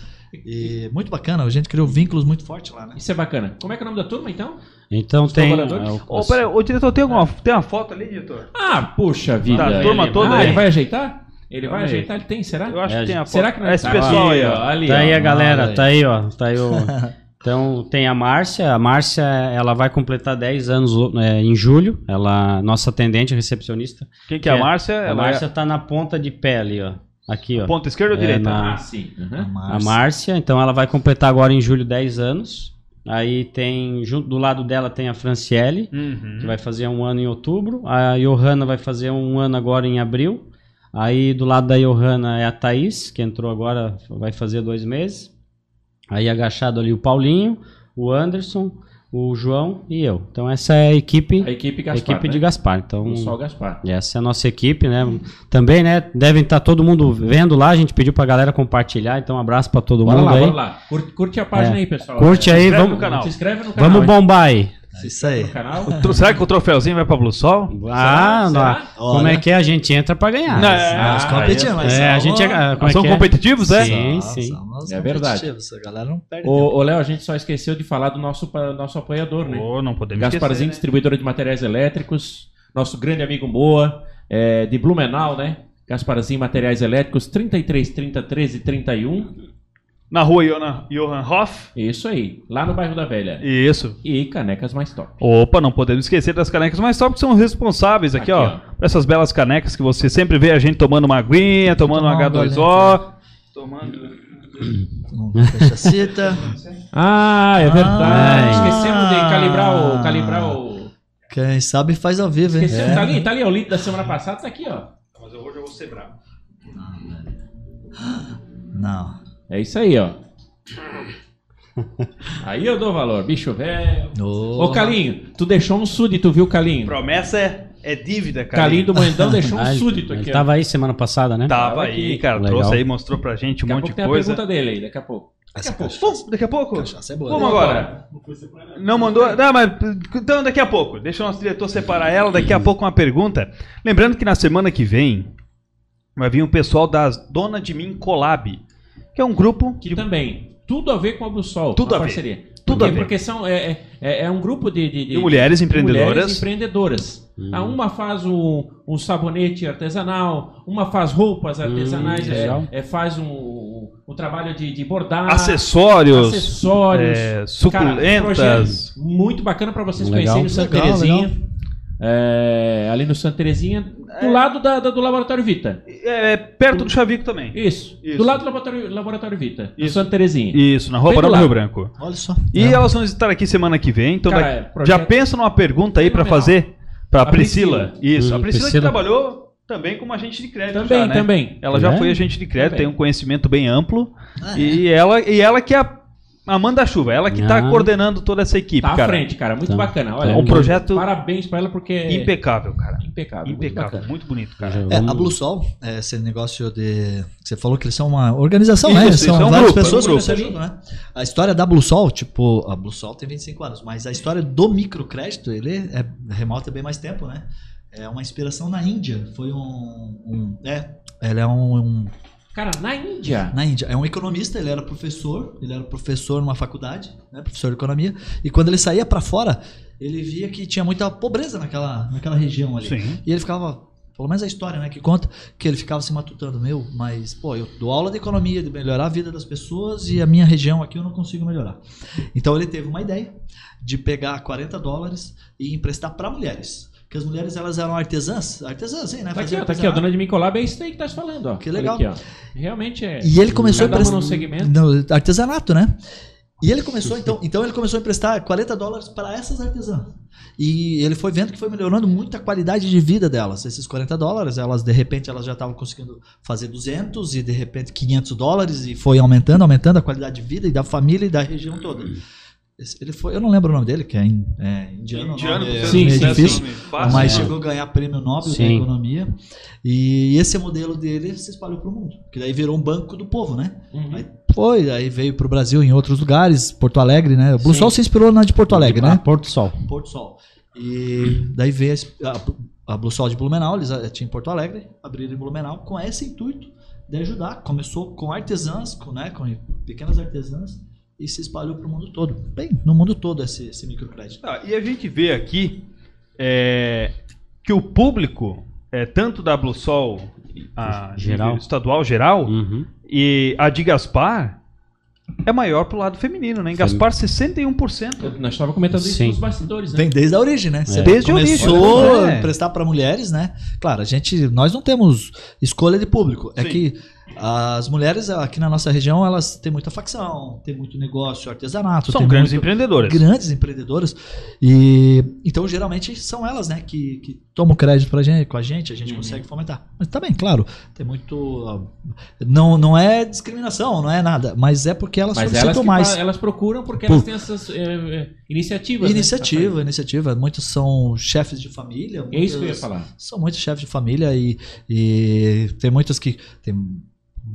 E muito bacana, a gente criou vínculos muito fortes lá, né? Isso é bacana. Como é que é o nome da turma, então? Então tem. colaboradores? é, o- Ô, peraí, ô, diretor, tem, alguma, tem uma foto ali, diretor? Ah, puxa vida. Tá, a turma Ele- toda ah, aí. ele vai ajeitar? Ele vai ajeitar? Ele tem, será? Eu acho É, que tem a foto. Será que não Esse tá? pessoal aí, ó. Ali, Tá aí ó. a galera, aí. tá aí, ó. Tá aí o. Então tem a Márcia. A Márcia, ela vai completar 10 anos é, em julho. Ela, nossa atendente, recepcionista. Quem que é a Que é- Márcia? A Ela Márcia é tá na ponta de pé ali, ó. Aqui, ó. ponta esquerda ou É, direita? na- Ah, sim. Uhum. A Márcia, então ela vai completar agora em julho 10 anos. Aí tem, junto do lado dela tem a Franciele, Uhum. que vai fazer um ano em outubro. A Johanna vai fazer um ano agora em abril. Aí do lado da Johanna é a Thaís, que entrou agora, vai fazer dois meses. Aí agachado ali o Paulinho, o Anderson, o João e eu. Então essa é a equipe, A equipe a Gaspar, equipe né? de Gaspar. Então O Sol Gaspar. essa é a nossa equipe, né? Também, né? Devem estar todo mundo vendo lá. A gente pediu pra galera compartilhar. Então, um abraço pra todo Bora mundo lá, aí. bora lá. Curte, curte a página É. aí, pessoal. Curte É, aí, vamos. Se inscreve no canal. vamos bombar aí. Isso aí. No canal. Tro- Será que o troféuzinho vai pra Blue Sol? Ah, Será? não. Como Olha. é que é? A gente entra pra ganhar. Não, é, Nós Ah, competimos, mas é, a gente é, como é São que é? competitivos, é? Sim, sim. É verdade. competitivos, A galera não perde. Ô, Léo, a gente só esqueceu de falar do nosso, nosso apoiador, né? Ô, não podemos Gasparzinho, esquecer, né? distribuidora de materiais elétricos. Nosso grande amigo Moa, é, de Blumenau, né? Gasparzinho Materiais Elétricos, 33 30 13 31. Na rua Johan, Hoff. Isso aí, lá no bairro da Velha. Isso. E canecas mais top. Opa, não podemos esquecer das canecas mais top que são responsáveis aqui, Aqui, ó, ó. por essas belas canecas que você sempre vê a gente tomando uma aguinha, tomando um Tomar um H2O. Tomando. Não fecha a cita. Ah, é verdade. Ah. Esquecemos de calibrar o. Calibrar o. Quem sabe faz ao vivo, hein? Esquecemos, tá ali, tá ali, ó, o litro da semana passada tá aqui, ó. Mas eu hoje eu vou ser bravo. Não. É isso aí, ó. Aí eu dou valor, bicho velho. Ô, Ô, Calinho, tu deixou um súdito, viu, Calinho? Promessa é, é dívida, cara. Calinho do Moendão deixou um Ah, ele- súdito ele aqui, ó. tava aí semana passada, né? Tava Tava aí, aqui. cara. Legal. Trouxe aí, mostrou pra gente um Daqui a monte pouco de tem a coisa. pergunta dele aí, daqui a pouco. Daqui a pouco. Pô, daqui a pouco? Cachaça é boa. Vamos né? agora. Não mandou. Não, mas. Então, daqui a pouco. Deixa o nosso diretor separar ela. Daqui a pouco uma pergunta. Lembrando que na semana que vem vai vir o pessoal das Dona de Mim Collab, que é um grupo Que também, tudo a ver com a Bussol. Tudo a a ver. parceria. Tudo Por a ver. Porque são, é, é, é um grupo de, de, de mulheres de empreendedoras. mulheres empreendedoras. A uma faz um, um sabonete artesanal, uma faz roupas artesanais, Hum, é, legal. é, faz um, um trabalho de, de bordar. acessórios. acessórios, é, Cara, suculentas. projeto muito bacana para vocês Legal. conhecerem o Santa Legal, Terezinha. É, ali no Santa Terezinha, do lado da, da- do Laboratório Vita. É, perto do Chavico também. Isso, Isso. do lado do Laboratório, Laboratório Vita, no Isso. Santa Terezinha. Isso, na Rua do Barão do lado. Rio Branco. Olha só. E É. elas vão estar aqui semana que vem. Então Cara, daqui- é, projeto- já pensa numa pergunta aí pra Fenomenal. fazer pra A Priscila. Priscila. Isso, a Hum, Priscila, Priscila. que trabalhou também como agente de crédito. Também, já, né? também. Ela já É? foi agente de crédito, Também. tem um conhecimento bem amplo. Ah, E ela, e ela que é a, a manda-chuva, ela que tá Ah. coordenando toda essa equipe, Tá à cara. frente, cara. Muito Tá. bacana. Olha, Um projeto Parabéns pra ela porque. Impecável, cara. impecável. muito Impecável, bacana. muito bonito, cara. É, a Blue Sol, é, esse negócio de. Você falou que eles são uma organização, né? Isso, São isso, é um várias grupo, é um pessoas grupo. que se ajudam, né? A história da Blue Sol, tipo, a Blue Sol tem 25 anos, mas a história do microcrédito, ele é remota bem mais tempo, né? É uma inspiração na Índia. Foi um. um- é, ele é um, um- Cara, na Índia. Na Índia. É um economista, ele era professor, ele era professor numa faculdade, né? Professor de economia. E quando ele saía pra fora, ele via que tinha muita pobreza naquela, naquela região ali. Sim. E ele ficava, pelo menos a história, né, que conta, que ele ficava se matutando, meu, mas, pô, eu dou aula de economia, de melhorar a vida das pessoas e a minha região aqui eu não consigo melhorar. Então ele teve uma ideia de pegar 40 dólares e emprestar para mulheres. Porque as mulheres, elas eram artesãs, artesãs, sim, né? Tá aqui, ó, tá aqui, ó, artesanato. dona de Micolab, é isso aí que tá se falando, ó. Que legal. Aqui, ó. Realmente é. E ele começou a Cada emprestar num segmento. no artesanato, né? E ele começou então, então ele começou a emprestar 40 dólares para essas artesãs. E ele foi vendo que foi melhorando muito a qualidade de vida delas. Esses 40 dólares, elas de repente elas já estavam conseguindo fazer 200 e de repente 500 dólares e foi aumentando, aumentando a qualidade de vida e da família e da região toda. Ele foi, eu não lembro o nome dele, que é, in- é indiano, o Indiano, nome é Sim, difícil. fácil, Mas né? chegou a ganhar prêmio Nobel da Sim. Economia. E esse modelo dele se espalhou para o mundo. Que daí virou um banco do povo, né? Uhum. Aí foi, aí veio pro Brasil em outros lugares, Porto Alegre, né? O Blue. Sol se inspirou na de Porto Alegre, Ah, né? Porto Sol. Porto Sol. E daí veio a, a, Blue Sol de Blumenau, eles ah, tinham em Porto Alegre, abriram em Blumenau com esse intuito de ajudar. Começou com artesãs, com, né, com pequenas artesãs e se espalhou pro mundo todo. Bem, no mundo todo esse, esse microcrédito. Tá, e a gente vê aqui é, que o público, é, tanto da Blue Sol, a Geral. nível estadual geral, Uhum. e a de Gaspar, é maior pro lado feminino, né? Em Gaspar, 61%. Eu- Nós estávamos comentando isso Sim. nos bastidores, né? Vem desde a origem, né? Você Desde a origem, né? a emprestar para mulheres, né? Claro, a gente, nós não temos escolha de público. É Sim. que as mulheres aqui na nossa região, elas têm muita facção, tem muito negócio, artesanato, São grandes empreendedoras. grandes empreendedoras e então geralmente são elas né que, que tomam crédito pra gente com a gente a gente Uhum. consegue fomentar mas também claro tem muito ah, não não é discriminação não é nada mas é porque elas Mas solicitam elas, mais elas procuram porque Por- elas têm essas é, iniciativas. né? iniciativa iniciativa muitos são chefes de família É isso que eu ia falar. são muitos chefes de família e, e tem muitas que tem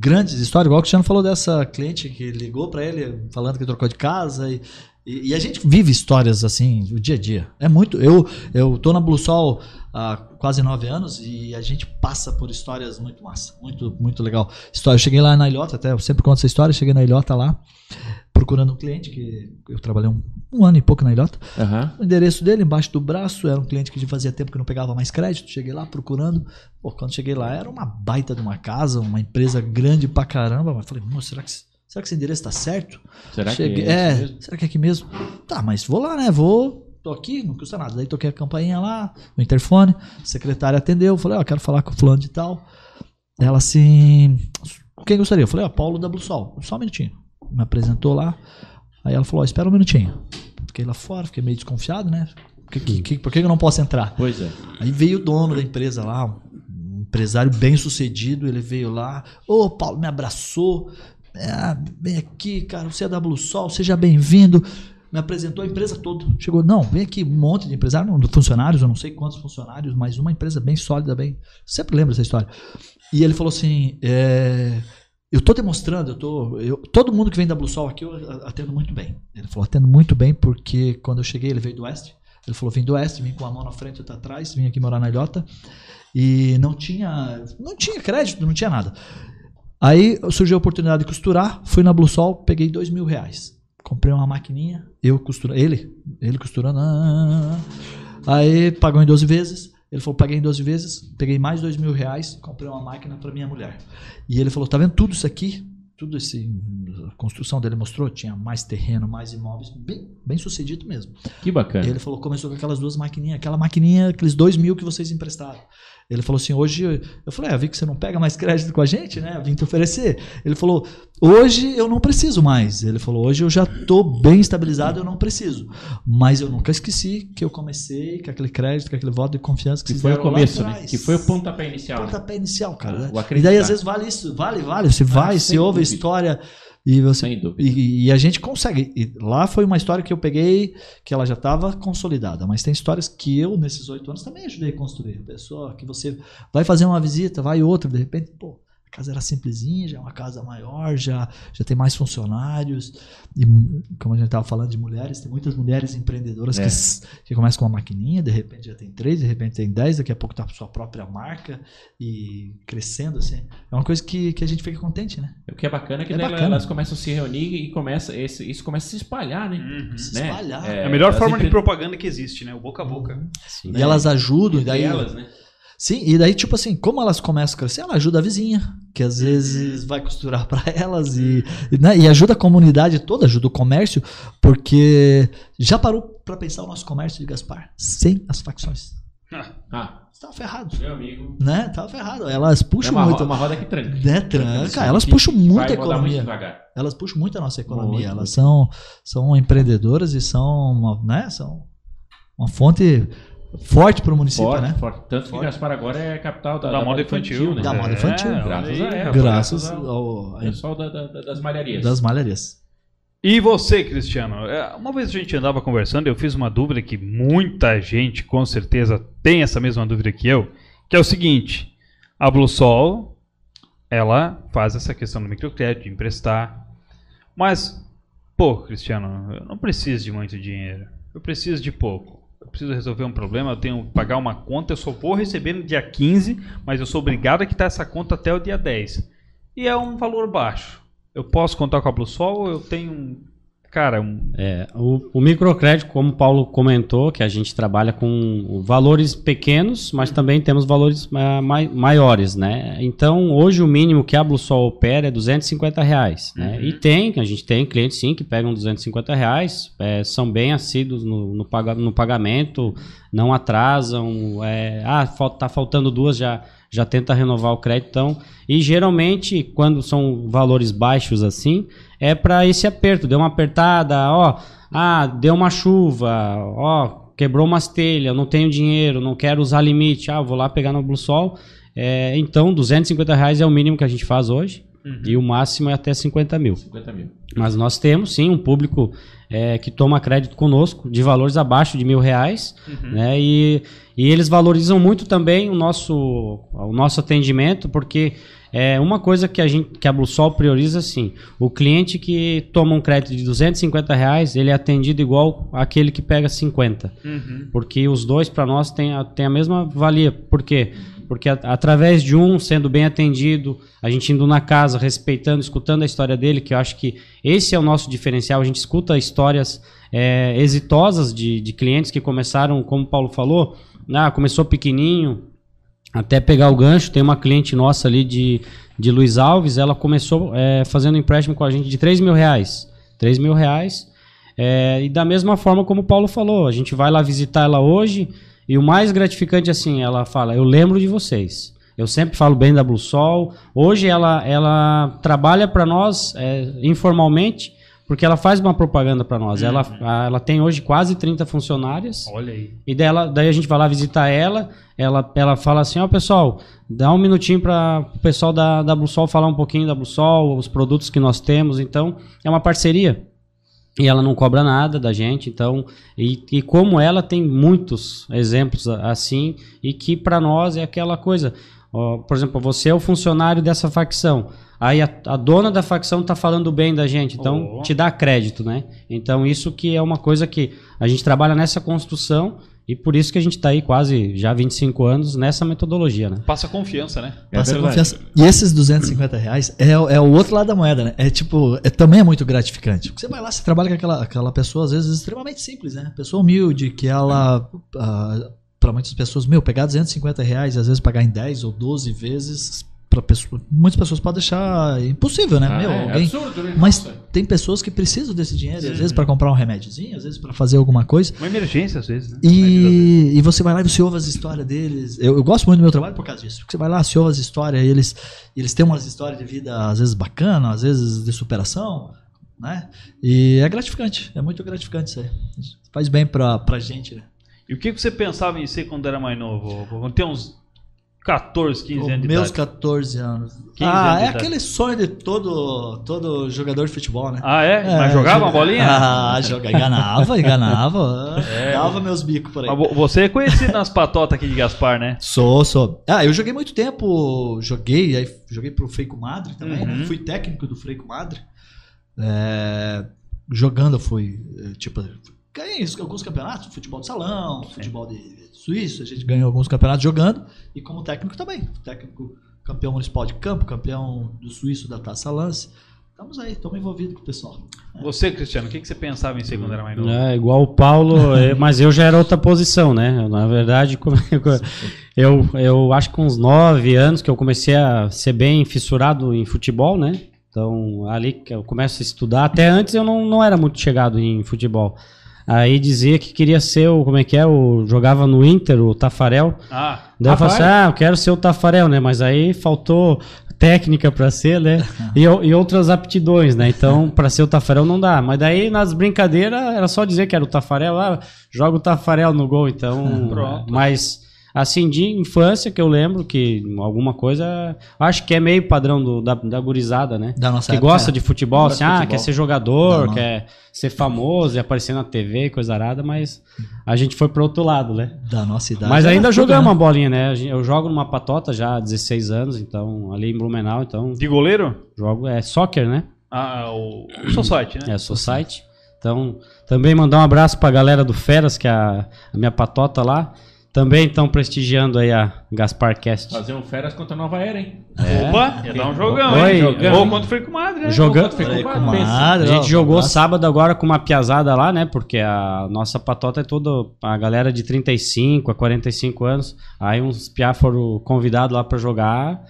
grandes histórias, igual o Cristiano falou dessa cliente que ligou pra ele falando que trocou de casa e, e, e a gente vive histórias assim o dia a dia. É muito. Eu eu tô na Blue Sol há quase nove anos e a gente passa por histórias muito massa, muito muito legal. História, eu cheguei lá na Ilhota, até eu sempre conto essa história. Cheguei na Ilhota lá procurando um cliente que eu trabalhei um, um ano e pouco na Ilhota. Aham. O endereço dele embaixo do braço, era um cliente que já fazia tempo que não pegava mais crédito. Cheguei lá procurando. Pô, quando cheguei lá, era uma baita de uma casa, uma empresa grande pra caramba. Mas falei, moço, será que, será que esse endereço tá certo? Será Cheguei- que é, é, será que é aqui mesmo? Tá, mas vou lá, né? Vou. Tô aqui, não custa nada. Daí toquei a campainha lá, o interfone, a secretária atendeu, falei, ó, quero falar com o fulano de tal. Ela assim. Quem gostaria? Eu falei, ó, Paulo da Blue Sol. Só um minutinho. Me apresentou lá. Aí ela falou, ó, espera um minutinho. Fiquei lá fora, fiquei meio desconfiado, né? Por que, que- por que eu não posso entrar? Pois é. Aí veio o dono da empresa lá, um empresário bem sucedido, ele veio lá, ô Paulo, me abraçou, ah, vem aqui, cara, você é da Blue Sol, seja bem-vindo. Me apresentou a empresa toda. Chegou, não, vem aqui, um monte de empresários, funcionários, eu não sei quantos funcionários, mas uma empresa bem sólida, bem. Sempre lembro dessa história. E ele falou assim: é, eu tô demonstrando, eu tô. eu- todo mundo que vem da Blue Sol aqui eu atendo muito bem. Ele falou, atendo muito bem, porque quando eu cheguei, ele veio do Oeste. Ele falou, vim do Oeste, vim com a mão na frente e outra atrás, vim aqui morar na Ilhota. E não tinha. Não tinha crédito, não tinha nada. Aí surgiu a oportunidade de costurar, fui na Blue Sol, peguei dois mil reais. Comprei uma maquininha, eu costurando, ele, ele costurando. ah, ah, ah. Aí pagou em 12 vezes. Ele falou, paguei em 12 vezes, peguei mais dois mil reais, comprei uma máquina para minha mulher. E ele falou, tá vendo tudo isso aqui? Tudo esse, a construção dele mostrou, tinha mais terreno, mais imóveis, bem, bem sucedido mesmo. Que bacana. E ele falou, começou com aquelas duas maquininhas, aquela maquininha, aqueles dois mil que vocês emprestaram. Ele falou assim, hoje, eu falei, é, eu vi que você não pega mais crédito com a gente, né? Eu vim te oferecer. Ele falou, hoje eu não preciso mais. Ele falou, hoje eu já tô bem estabilizado, eu não preciso. Mas eu nunca esqueci que eu comecei com aquele crédito, com aquele voto de confiança que, Que foi o começo, né? Que foi o pontapé inicial. né? Pontapé inicial, cara. Ah, né? E daí às vezes vale isso, vale, vale. Você vai, sem você ouve a história E você Sem dúvida. e, e a gente consegue. E lá foi uma história que eu peguei que ela já estava consolidada. Mas tem histórias que eu, nesses oito anos, também ajudei a construir. A pessoa que você vai fazer uma visita, vai outra, de repente, pô, a casa era simplesinha, já é uma casa maior, já, já tem mais funcionários. E como a gente estava falando de mulheres, tem muitas mulheres empreendedoras É. que, que começam com uma maquininha, de repente já tem três, de repente tem dez, daqui a pouco tá com sua própria marca e crescendo assim. É uma coisa que, que a gente fica contente, né? O que é bacana é que É bacana. elas começam a se reunir e começa, esse, isso começa a se espalhar, né? Uhum. Se Né? espalhar. É a melhor forma de empre- propaganda que existe, né? O boca a boca. Sim. E elas ajudam, e daí elas, né? Sim, e daí, tipo assim, como elas começam a crescer, ela ajuda a vizinha, que às vezes vai costurar pra elas e, e, né, e ajuda a comunidade toda, ajuda o comércio, porque já parou pra pensar o nosso comércio de Gaspar sem as facções. Ah, Estava ferrado, meu amigo. né? Tava ferrado. Elas É puxam uma, muito. ro- uma roda que tranca. Né, tranca. Isso Elas puxam muito a muito economia. devagar. Elas puxam muito a nossa economia. Muito, elas muito. são, são empreendedoras e são uma, né, são uma fonte forte para o município, Forte, né? forte. Tanto Forte. que Gaspar agora é capital da, Da moda infantil, né? Da moda É, infantil. Graças olha a ela. Graças ao ao, pessoal da- da- da- das malharias. das malharias. E você, Cristiano? É, Uma vez a gente andava conversando, eu fiz uma dúvida que muita gente com certeza tem essa mesma dúvida que eu, que é o seguinte: a Blue Sol, ela faz essa questão do microcrédito, de emprestar, mas, pô, Cristiano, eu não preciso de muito dinheiro, eu preciso de pouco. Eu preciso resolver um problema, eu tenho que pagar uma conta, eu só vou receber no dia 15, mas eu sou obrigado a quitar essa conta até o dia 10. E é um valor baixo. Eu posso contar com a Blue Sol, eu tenho. Cara, um. É, o, o microcrédito, como o Paulo comentou, que a gente trabalha com valores pequenos, mas também temos valores ah, mai- maiores, né? Então, hoje o mínimo que a Bluesol opera é 250 reais, né? Uhum. E tem, a gente tem clientes sim que pegam 250 reais, é, são bem assíduos no, no, paga- no pagamento, não atrasam, é, ah, tá faltando duas, já, já tenta renovar o crédito, então, e geralmente, quando são valores baixos assim, é para esse aperto, deu uma apertada, ó, ah, deu uma chuva, ó, quebrou umas telhas, não tenho dinheiro, não quero usar limite, ah, vou lá pegar no Blue Sol, é, então, 250 reais é o mínimo que a gente faz hoje, e o máximo é até 50 mil. 50 mil. Mas nós temos sim um público é, que toma crédito conosco de valores abaixo de mil reais, né? E, e eles valorizam muito também o nosso, o nosso atendimento, porque é uma coisa que a gente que a Bluesol prioriza assim, o cliente que toma um crédito de 250 reais, ele é atendido igual aquele que pega 50. Uhum. Porque os dois para nós têm a, têm a mesma valia. Por quê? Porque a- através de um sendo bem atendido, a gente indo na casa, respeitando, escutando a história dele, que eu acho que esse é o nosso diferencial. A gente escuta histórias é, exitosas de, de clientes que começaram, como o Paulo falou, ah, começou pequenininho, até pegar o gancho. Tem uma cliente nossa ali de, de Luiz Alves, ela começou é, fazendo empréstimo com a gente de 3 mil reais. 3 mil reais. É, e da mesma forma como o Paulo falou, a gente vai lá visitar ela hoje e o mais gratificante assim, ela fala, eu lembro de vocês. Eu sempre falo bem da Blue Sol. Hoje ela, ela trabalha para nós é, informalmente, porque ela faz uma propaganda para nós. Ela, a- ela tem hoje quase 30 funcionárias. Olha aí. E dela, daí a gente vai lá visitar ela. Ela, ela fala assim: Ó, pessoal, dá um minutinho para o pessoal da, da Bluesol falar um pouquinho da Bluesol, os produtos que nós temos. Então, é uma parceria. E ela não cobra nada da gente. Então, e, e como ela tem muitos exemplos assim, e que para nós é aquela coisa. ó, por exemplo, você é o funcionário dessa facção. Aí a, a dona da facção tá falando bem da gente, então Oh. te dá crédito, né? Então isso que é uma coisa que a gente trabalha nessa construção e por isso que a gente está aí quase já 25 anos nessa metodologia, né? Passa confiança, né? É Passa verdade. confiança. E esses 250 reais é, o- é o outro lado da moeda, né? É tipo, é, também é muito gratificante. Porque você vai lá, você trabalha com aquela, aquela pessoa, às vezes, extremamente simples, né? Pessoa humilde, que ela. para muitas pessoas, meu, pegar 250 reais e às vezes pagar em 10 ou 12 vezes. Pra pessoa, muitas pessoas podem deixar impossível, né? Ah, meu, é alguém, absurdo, né? mas Nossa. tem pessoas que precisam desse dinheiro, às vezes para comprar um remédiozinho, às vezes para fazer alguma coisa. Uma emergência às vezes, né? E, e você vai lá e você ouve as histórias deles. Eu, eu gosto muito do meu trabalho por causa disso. Porque você vai lá, você ouve as histórias, e eles, eles têm umas histórias de vida, às vezes bacana, às vezes de superação, né? E é gratificante, é muito gratificante isso aí. Faz bem pra, pra gente, né? E o que você pensava em ser quando era mais novo? Quando tem uns 14, 15 Os anos de meus idade. 14 anos. 15 ah, é idade. aquele sonho de todo, todo jogador de futebol, né? Ah, é? Mas jogava uma bolinha? Ah, joga, enganava, enganava. É. Dava meus bicos por aí. Mas vo- você é conhecido nas patotas aqui de Gaspar, né? Sou, sou. Ah, eu joguei muito tempo, joguei, aí joguei pro Frei Comadre também, né? Uhum. Fui técnico do Frei Comadre. É, jogando fui, tipo, ganhei alguns campeonatos, futebol de salão, futebol de suíço, a gente ganhou alguns campeonatos jogando, e como técnico também. Técnico campeão municipal de campo, campeão do suíço da Taça Lance. Estamos aí, estamos envolvidos com o pessoal. Você, Cristiano, o que, que você pensava em ser quando era mais novo? É, igual o Paulo, é, mas eu já era outra posição, né? Na verdade, como- eu, eu acho que com uns nove anos que eu comecei a ser bem fissurado em futebol, né? Então, ali que eu começo a estudar. Até antes eu não, não era muito chegado em futebol. Aí dizia que queria ser o, como é que é, o, jogava no Inter, o Tafarel. Ah, Daí eu falei Rapaz. assim, ah, eu quero ser o Tafarel, né? Mas aí faltou técnica pra ser, né? E, e outras aptidões, né? Então, pra ser o Tafarel não dá. Mas daí, nas brincadeiras, era só dizer que era o Tafarel, ah, joga o Tafarel no gol, então... Pronto. Mas, assim, de infância que eu lembro que alguma coisa... Acho que é meio padrão do- da, da gurizada, né? Da nossa que época, gosta é. de futebol, assim, de ah, futebol. quer ser jogador, Não, quer ser famoso e aparecer na TV, coisa arada, mas a gente foi pro outro lado, né? Da nossa idade. Mas era ainda jogamos né? uma bolinha, né? Eu jogo numa patota já há 16 anos, então, ali em Blumenau, então, de goleiro? jogo, é soccer, né? Ah, o, o Society, né? É, Society. Então, também mandar um abraço pra galera do Feras, que é a, a minha patota lá. Também estão prestigiando aí a Gaspar Cast. Fazer um Feras contra a Nova Era, hein? Opa, ia dar um jogão, Oi, hein? jogão. Ou contra o Frei Comadre, né? Jogando. Pensa. Comadre, A gente ó, jogou sábado agora com uma piazada lá, né? Porque a nossa patota é toda a galera de 35 a 45 anos. Aí uns piá foram convidados lá pra jogar.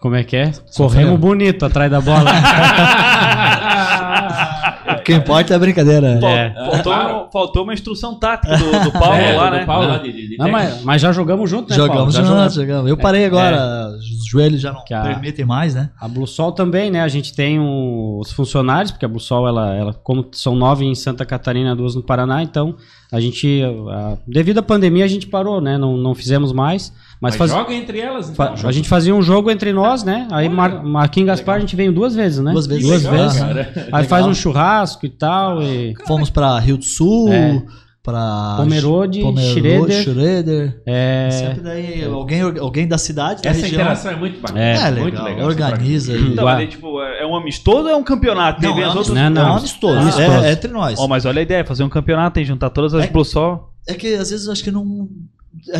Como é que é? Corremos bonito atrás da bola. O que importa é a brincadeira. Fal- É. Faltou, faltou uma instrução tática do, do Paulo É, lá, do né? Paulo lá de- de- de Não, técnico. mas, mas já jogamos junto, né, Paulo? Jogamos Já juntos, jogamos. jogamos. Eu parei agora, os joelhos já não Que a- permitem mais, né? A Bluesol também, né? A gente tem um- os funcionários, porque a Bluesol, ela, ela, como são nove em Santa Catarina, duas no Paraná, então a gente, a- devido à pandemia, a gente parou, né? Não, não fizemos mais. Mas, Mas faz- joga entre elas, então. a gente fazia um jogo entre nós, né? Aí Mar, Marquinhos Gaspar a gente veio duas vezes, né? Duas vezes. Duas Legal, vezes. cara. Aí faz Legal. um churrasco e tal. E Fomos pra Rio do Sul, É. pra Pomerode, Pomerode, Schroeder. Schroeder. é, Sempre daí alguém, alguém da cidade, da Essa região. interação é muito bacana. É, É, muito legal, legal. organiza. e- Então, mas aí, tipo, é um amistoso ou é um campeonato? Não, é as um outras- Não, não. É um amistoso. Amistoso. É, é entre nós. Ó, mas olha a ideia, fazer um campeonato, tem juntar todas as É- Sol. É que às vezes eu acho que não.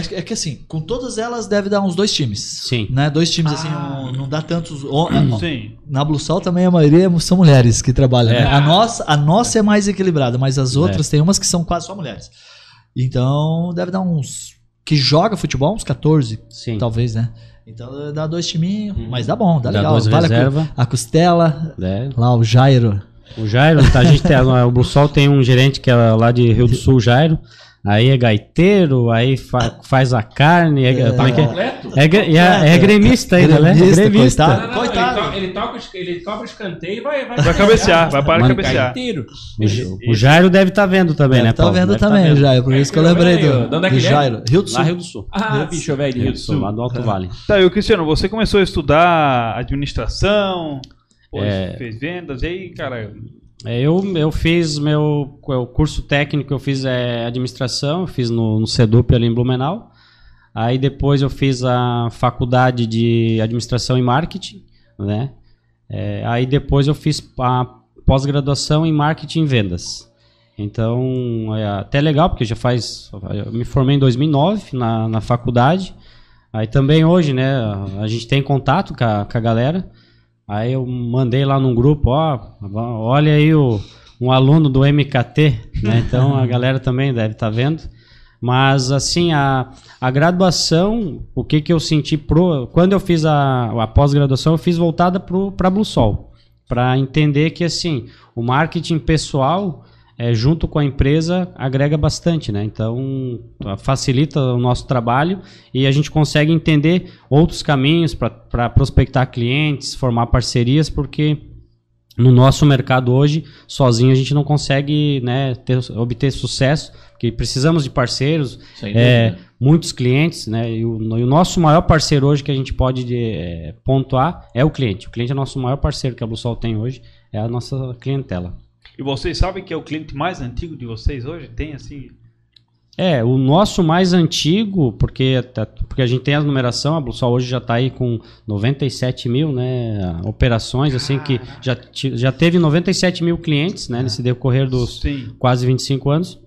Que- É que assim, com todas elas deve dar uns dois times. Sim. Né? Dois times assim, Ah. não, não dá tantos. ó, Sim. Na Blue Sol também a maioria são mulheres que trabalham. É. né? A, nossa, a nossa é mais equilibrada, mas as outras tem umas que são quase só mulheres. Então deve dar uns. Que joga futebol, uns 14, Sim. talvez, né? Então dá dois timinhos, mas dá bom, dá, Dá legal. duas Vale a, reserva. a costela, É. lá o Jairo. O Jairo, tá, a gente tem, o Bluesol tem um gerente que é lá de Rio do Sul, o Jairo. Aí é gaiteiro, aí fa- faz a carne, é, É. como é que é? Completo? É, é, é gremista ainda, né? Gremista, Gremista. Não, coitado. não, não, Coitado. Ele, to- ele toca, ele cobra os canteiros e vai, vai, Vai cabecear, vai para Mano, cabecear. Inteiro. O, o Jairo deve estar vendo também, né, tá Paulo? vendo Deve tá também, vendo. Jairo, por isso que eu lembrei De do, onde é que do é? Jairo. Rio do Lá Sul. Rio do Sul. Ah, bicho velho Rio do Sul. lá do Alto Vale. Tá, e o Cristiano, você começou a estudar administração, É. fez vendas, e aí, cara, É, eu, eu fiz meu o curso técnico, eu fiz é, administração, eu fiz no, no CEDUP ali em Blumenau. Aí depois eu fiz a faculdade de administração e marketing, né? É, aí depois eu fiz a pós-graduação em marketing e vendas. Então, é até legal, porque já faz. Eu me formei em 2009 na, na faculdade. Aí também hoje, né? A gente tem contato com a, com a galera. Aí eu mandei lá num grupo, ó, olha aí o, um aluno do MKT, né? Então a galera também deve estar vendo. Mas assim, a, a graduação, o que, que eu senti pro. Quando eu fiz a, a pós-graduação, eu fiz voltada para a Bluesol. Para entender que assim, o marketing pessoal, é, junto com a empresa, agrega bastante, né? Então facilita o nosso trabalho e a gente consegue entender outros caminhos para prospectar clientes, formar parcerias, porque no nosso mercado hoje, sozinho a gente não consegue né, ter, obter sucesso, porque precisamos de parceiros, é, muitos clientes, né? E o, e o nosso maior parceiro hoje que a gente pode é, pontuar é o cliente. O cliente é o nosso maior parceiro que a Bluesol tem hoje, é a nossa clientela. E vocês sabem que é o cliente mais antigo de vocês hoje? Tem assim. É, o nosso mais antigo, porque, porque a gente tem a numeração, a Bluesol hoje já está aí com 97 mil né, operações, assim, que já, já teve 97 mil clientes né, nesse decorrer dos Sim. quase 25 anos.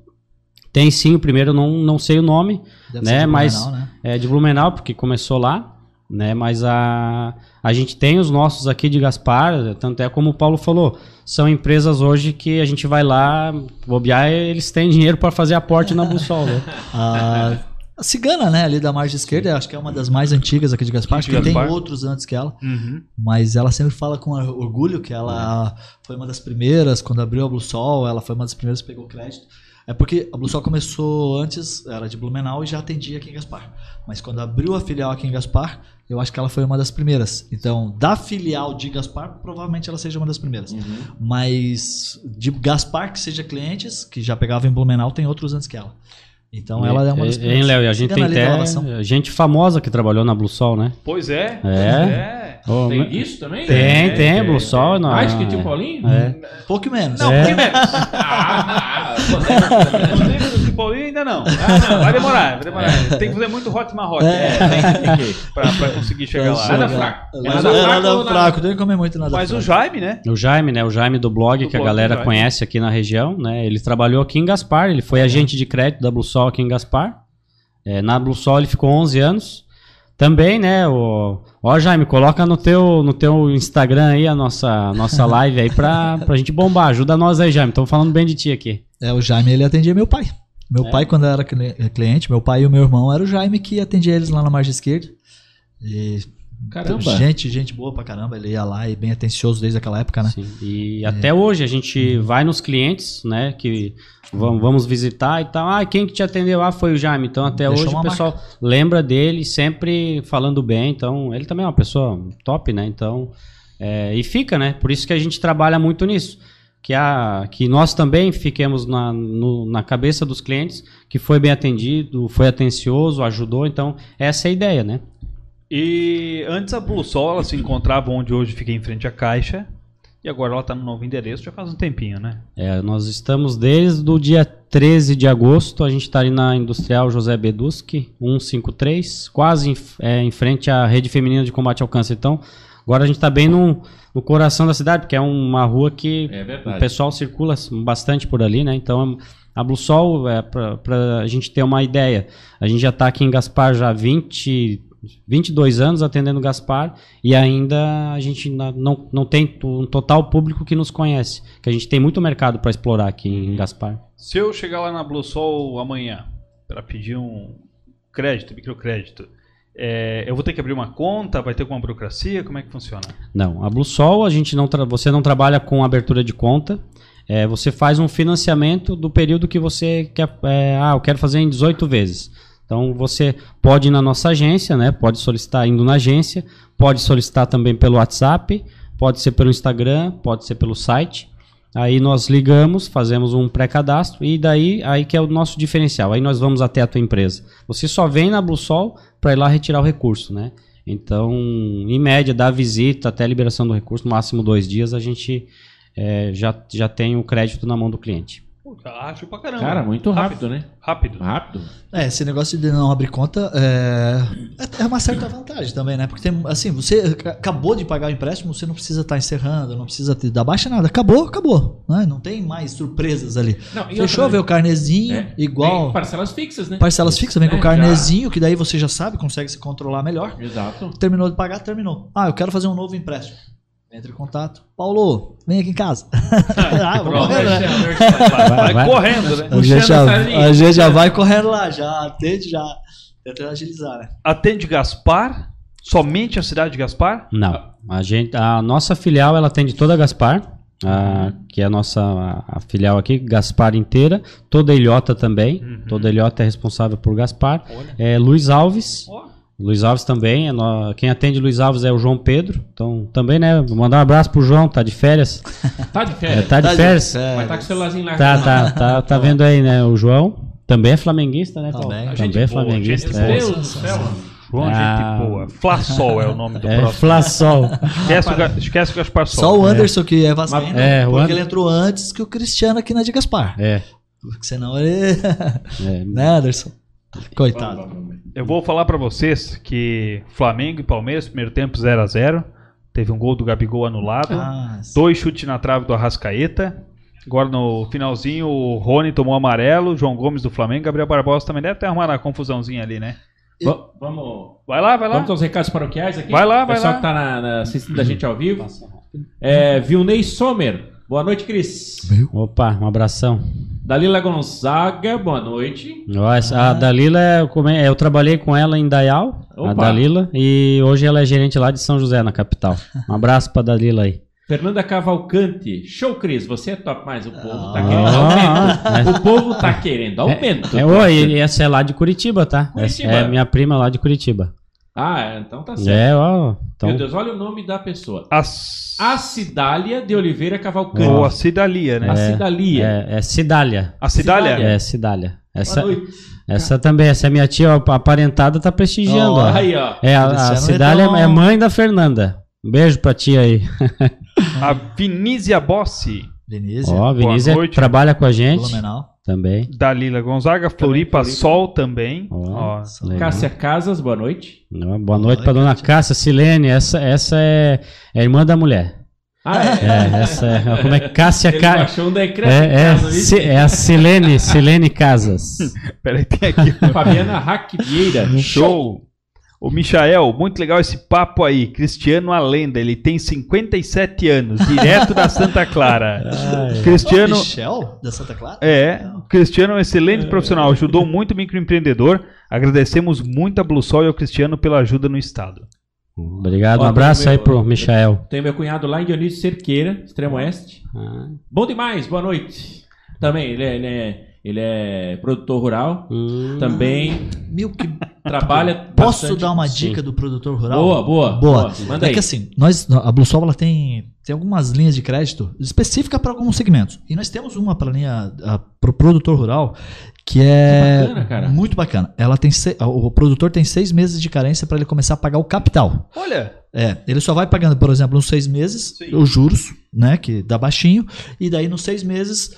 Tem sim, o primeiro eu não, não sei o nome, Deve né, mas Blumenau, né? é de Blumenau, porque começou lá, né, mas a, a gente tem os nossos aqui de Gaspar, tanto é como o Paulo falou, são empresas hoje que a gente vai lá, bobear, eles têm dinheiro para fazer aporte na Bussol, né? A, a Cigana, né, ali da margem esquerda, acho que é uma das mais antigas aqui de Gaspar, acho que tem outros antes que ela, Uhum. mas ela sempre fala com orgulho que ela foi uma das primeiras, quando abriu a Blue Sol, ela foi uma das primeiras que pegou crédito. É porque a Blue Sol começou antes, era de Blumenau e já atendia aqui em Gaspar. Mas quando abriu a filial aqui em Gaspar, eu acho que ela foi uma das primeiras. Então, da filial de Gaspar, provavelmente ela seja uma das primeiras. Mas de Gaspar que seja clientes, que já pegava em Blumenau, tem outros antes que ela. Então ela é uma das Hein, primeiras. Léo? E a gente tem até gente famosa que trabalhou na Bluesol, né? Pois é. É. Pois é. Ô, Tem mas- isso também? Tem, tem, tem, Bluesol. na- Mais que tio Paulinho? É. Pouco menos. Não, É. primeiro. Ah, Não lembro do Paulinho ainda não. Vai demorar, vai demorar. Tem que fazer muito hot marrote é, tem que- pra, pra conseguir chegar lá. Nada fraco. Nada, Nada fraco nada fraco, tem que comer muito nada Mas fraco. o Jaime, né? O Jaime, né? O Jaime do blog, Do que a blog, galera Jaime. conhece aqui na região, né? Ele trabalhou aqui em Gaspar, ele foi agente de crédito da Bluesol aqui em Gaspar. É, na Bluesol ele ficou 11 anos. Também, né? O... Ó, Jaime, coloca no teu, no teu Instagram aí a nossa, nossa live aí pra, pra gente bombar. Ajuda nós aí, Jaime. Estamos falando bem de ti aqui. É, o Jaime, ele atendia meu pai. Meu pai, quando eu era cli- cliente, meu pai e o meu irmão, era o Jaime que atendia eles lá na margem esquerda. E Caramba. gente, gente boa pra caramba. Ele ia lá e bem atencioso desde aquela época, né? Sim, E até hoje a gente vai nos clientes, né? Que vamos, visitar e tal. Ah, quem que te atendeu? Ah, foi o Jaime. Então até Deixou hoje o pessoal lembra dele, sempre falando bem. Então ele também é uma pessoa top, né? Então é, e fica, né? Por isso que a gente trabalha muito nisso. Que, a, que nós também fiquemos na, no- na cabeça dos clientes, que foi bem atendido, foi atencioso, ajudou. Então, essa é a ideia, né? E antes a Blue Sol ela se encontrava onde hoje fica em frente à caixa. E agora ela tá no novo endereço já faz um tempinho, né? É, nós estamos desde o dia 13 de agosto, a gente está ali na Industrial José Beduski, 153, quase em, é, em frente à Rede Feminina de Combate ao Câncer. Então, agora a gente está bem no, no coração da cidade, porque é uma rua que É o pessoal circula bastante por ali, né? Então, a Blue Sol, é, para a gente ter uma ideia, a gente já está aqui em Gaspar já há 20, 22 anos atendendo Gaspar e ainda a gente não, não tem um total público que nos conhece, que a gente tem muito mercado para explorar aqui em Gaspar. Se eu chegar lá na Blue Sol amanhã para pedir um crédito, microcrédito, é, eu vou ter que abrir uma conta? Vai ter alguma burocracia? Como é que funciona? Não, a Bluesol a gente não você não trabalha com abertura de conta. É, você faz um financiamento do período que você quer. é, ah, eu quero fazer em 18 vezes. Então você pode ir na nossa agência, né? Pode solicitar indo na agência, pode solicitar também pelo WhatsApp, pode ser pelo Instagram, pode ser pelo site. Aí nós ligamos, fazemos um pré-cadastro e daí aí que é o nosso diferencial. Aí nós vamos até a tua empresa. Você só vem na Bluesol para ir lá retirar o recurso, né? Então, em média, da visita até a liberação do recurso, no máximo dois dias, a gente é, já, já tem o crédito na mão do cliente. Acho pra caramba. Cara, muito rápido, né? Rápido. Rápido. É, esse negócio de não abrir conta é, é uma certa vantagem também, né? Porque tem, assim, você ac- acabou de pagar o empréstimo, você não precisa estar encerrando, não precisa te dar baixa nada. Acabou, acabou. Né? Não tem mais surpresas ali. Não, Fechou, vê o carnezinho, É, igual tem parcelas fixas, né? parcelas fixas, vem com É, o carnezinho, que daí você já sabe, consegue se controlar melhor. Exato. Terminou de pagar, terminou. Ah, eu quero fazer um novo empréstimo. Entre em contato. Paulo, vem aqui em casa. ah, Pronto. né? Vai, vai Vai. correndo, né? A gente, já, a gente já vai correndo lá, já atende, já tenta agilizar, né? Atende Gaspar? Somente a cidade de Gaspar? Não. A, gente, a nossa filial ela atende toda a Gaspar, a- que é a nossa a, a filial aqui, Gaspar inteira. Toda a Ilhota também. Toda a Ilhota é responsável por Gaspar. Olha. É Luiz Alves, Ó, Luiz Alves também. é nó- Quem atende Luiz Alves é o João Pedro. Então, também, né? Vou mandar um abraço pro João, tá de férias. Tá de É, férias. tá de férias. Mas tá com o celularzinho lá. Tá, tá, tá, tá vendo aí, né? O João também é flamenguista, né, Paulo? Também. Também, Gente é boa, flamenguista. gente é. Deus do céu. João, Ah. gente boa. Flasol é o nome do É, próximo. Flasol. Esquece o, esquece o Gaspar Sol. Só o Anderson que é vascaíno, É, porque Ander- ele entrou antes que o Cristiano aqui na de Gaspar. É, Porque senão ele... é. né, Anderson? Coitado. Eu vou falar pra vocês que Flamengo e Palmeiras, primeiro tempo 0 a 0 Teve um gol do Gabigol anulado. Ah, Dois chutes na trave do Arrascaeta. Agora no finalzinho o Rony tomou amarelo, João Gomes do Flamengo, Gabriel Barbosa também deve ter arrumado uma confusãozinha ali, né? Va- Vamos. Vai lá, vai lá. Vamos aos recados paroquiais aqui? Vai lá, vai Pessoal lá. que tá na, na- assistindo a gente ao vivo. É, Vilney Sommer. Boa noite, Cris. Opa, um abração. Dalila Gonzaga, boa noite. Nossa, A Dalila, eu, come- eu trabalhei com ela em Dayal, a Opa. Dalila, e hoje ela é gerente lá de São José, na capital. Um abraço pra Dalila aí. Fernanda Cavalcante. Show, Cris. Você é top, mas o povo tá Ah. querendo aumento. O povo tá querendo aumento. É, oi, e essa é lá de Curitiba, tá? Curitiba. Essa é minha prima lá de Curitiba. Ah, então tá certo. É, ó. Então, Meu Deus, olha o nome da pessoa. As... Acidália de Oliveira Cavalcante. Ou a Cidalia, né? Acidalia. é, é Cidália. A Cidália? Cidália. É, Cidália. Essa, essa também, essa é minha tia, a aparentada tá prestigiando, Ó, ó. Aí, ó. É, a, a Cidália é mãe da Fernanda. Um beijo pra tia aí. A Vinísia Bossi, Vinícius. Ó, a Vinícius noite. trabalha com a gente Fenomenal. também. Dalila Gonzaga, Floripa Floripa. Sol também. Ó, Ó. Cássia Casas, boa noite. Ó, Boa noite pra dona Cássia Silene. Essa, essa é, é irmã da mulher. Ah, é. É, essa é. Como é que Cássia Ele Ca... baixou um decreto É, é, é a Silene, Silene Casas. peraí, tem aqui. Fabiana Hack Vieira. Show! O Michael, muito legal esse papo aí. Cristiano a lenda, ele tem 57 anos, direto da Santa Clara. Cristiano, Michel, da Santa Clara? é, Cristiano é um excelente profissional, ajudou muito o microempreendedor. Agradecemos muito a Blue Sol e ao Cristiano pela ajuda no estado. Obrigado, um abraço meu- aí pro Michael. Tem meu cunhado lá em Dionísio Cerqueira, Extremo Oeste. Ah, Bom demais, boa noite. Também, ele é, ele é, ele é produtor rural. hum. Também Meu, que... trabalha. Posso bastante- dar uma sim. dica do produtor rural? Boa, boa. Boa. Manda é aí. que assim, nós, a Blue Sol ela tem, tem algumas linhas de crédito específicas para alguns segmentos. E nós temos uma para linha para o produtor rural que é Que bacana, cara. muito bacana. Ela tem se- o produtor tem seis meses de carência para ele começar a pagar o capital. Olha, É, ele só vai pagando, por exemplo, nos seis meses Sim. os juros, né, que dá baixinho, e daí nos seis meses.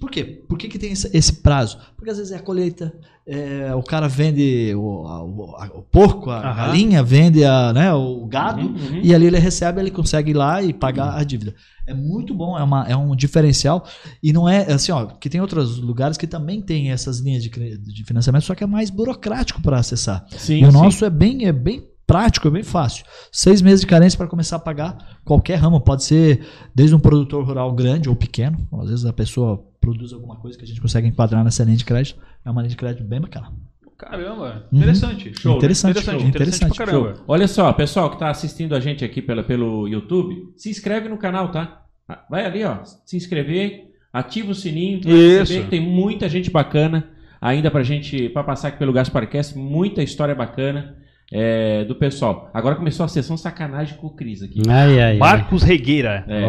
Por quê? Por que, que tem esse, prazo? Porque às vezes é a colheita, é, o cara vende o, a- o- a- o porco, a Aham. galinha, vende a, né, o gado, Uhum, uhum. e ali ele recebe, ele consegue ir lá e pagar a dívida. É muito bom, é, uma, é um diferencial. E não é assim, ó, que tem outros lugares que também tem essas linhas de, de financiamento, só que é mais burocrático para acessar. Sim, E o sim. nosso é bem, é bem prático, é bem fácil. Seis meses de carência para começar a pagar qualquer ramo. Pode ser desde um produtor rural grande ou pequeno. Às vezes a pessoa produz alguma coisa que a gente consegue enquadrar nessa linha de crédito. É uma linha de crédito bem bacana. caramba, Uhum. interessante. Show, né? interessante, Interessante, show, interessante pra caramba. Show. Olha só, pessoal que está assistindo a gente aqui pela, pelo YouTube, se inscreve no canal, tá? Ah, Vai ali, ó, se inscrever, ativa o sininho, pra Isso. tem muita gente bacana ainda pra gente, pra passar aqui pelo Gasparcast, muita história bacana é, do pessoal. Agora começou a sessão sacanagem com o Cris aqui. Ai, ai, ai. Marcos Regueira. É.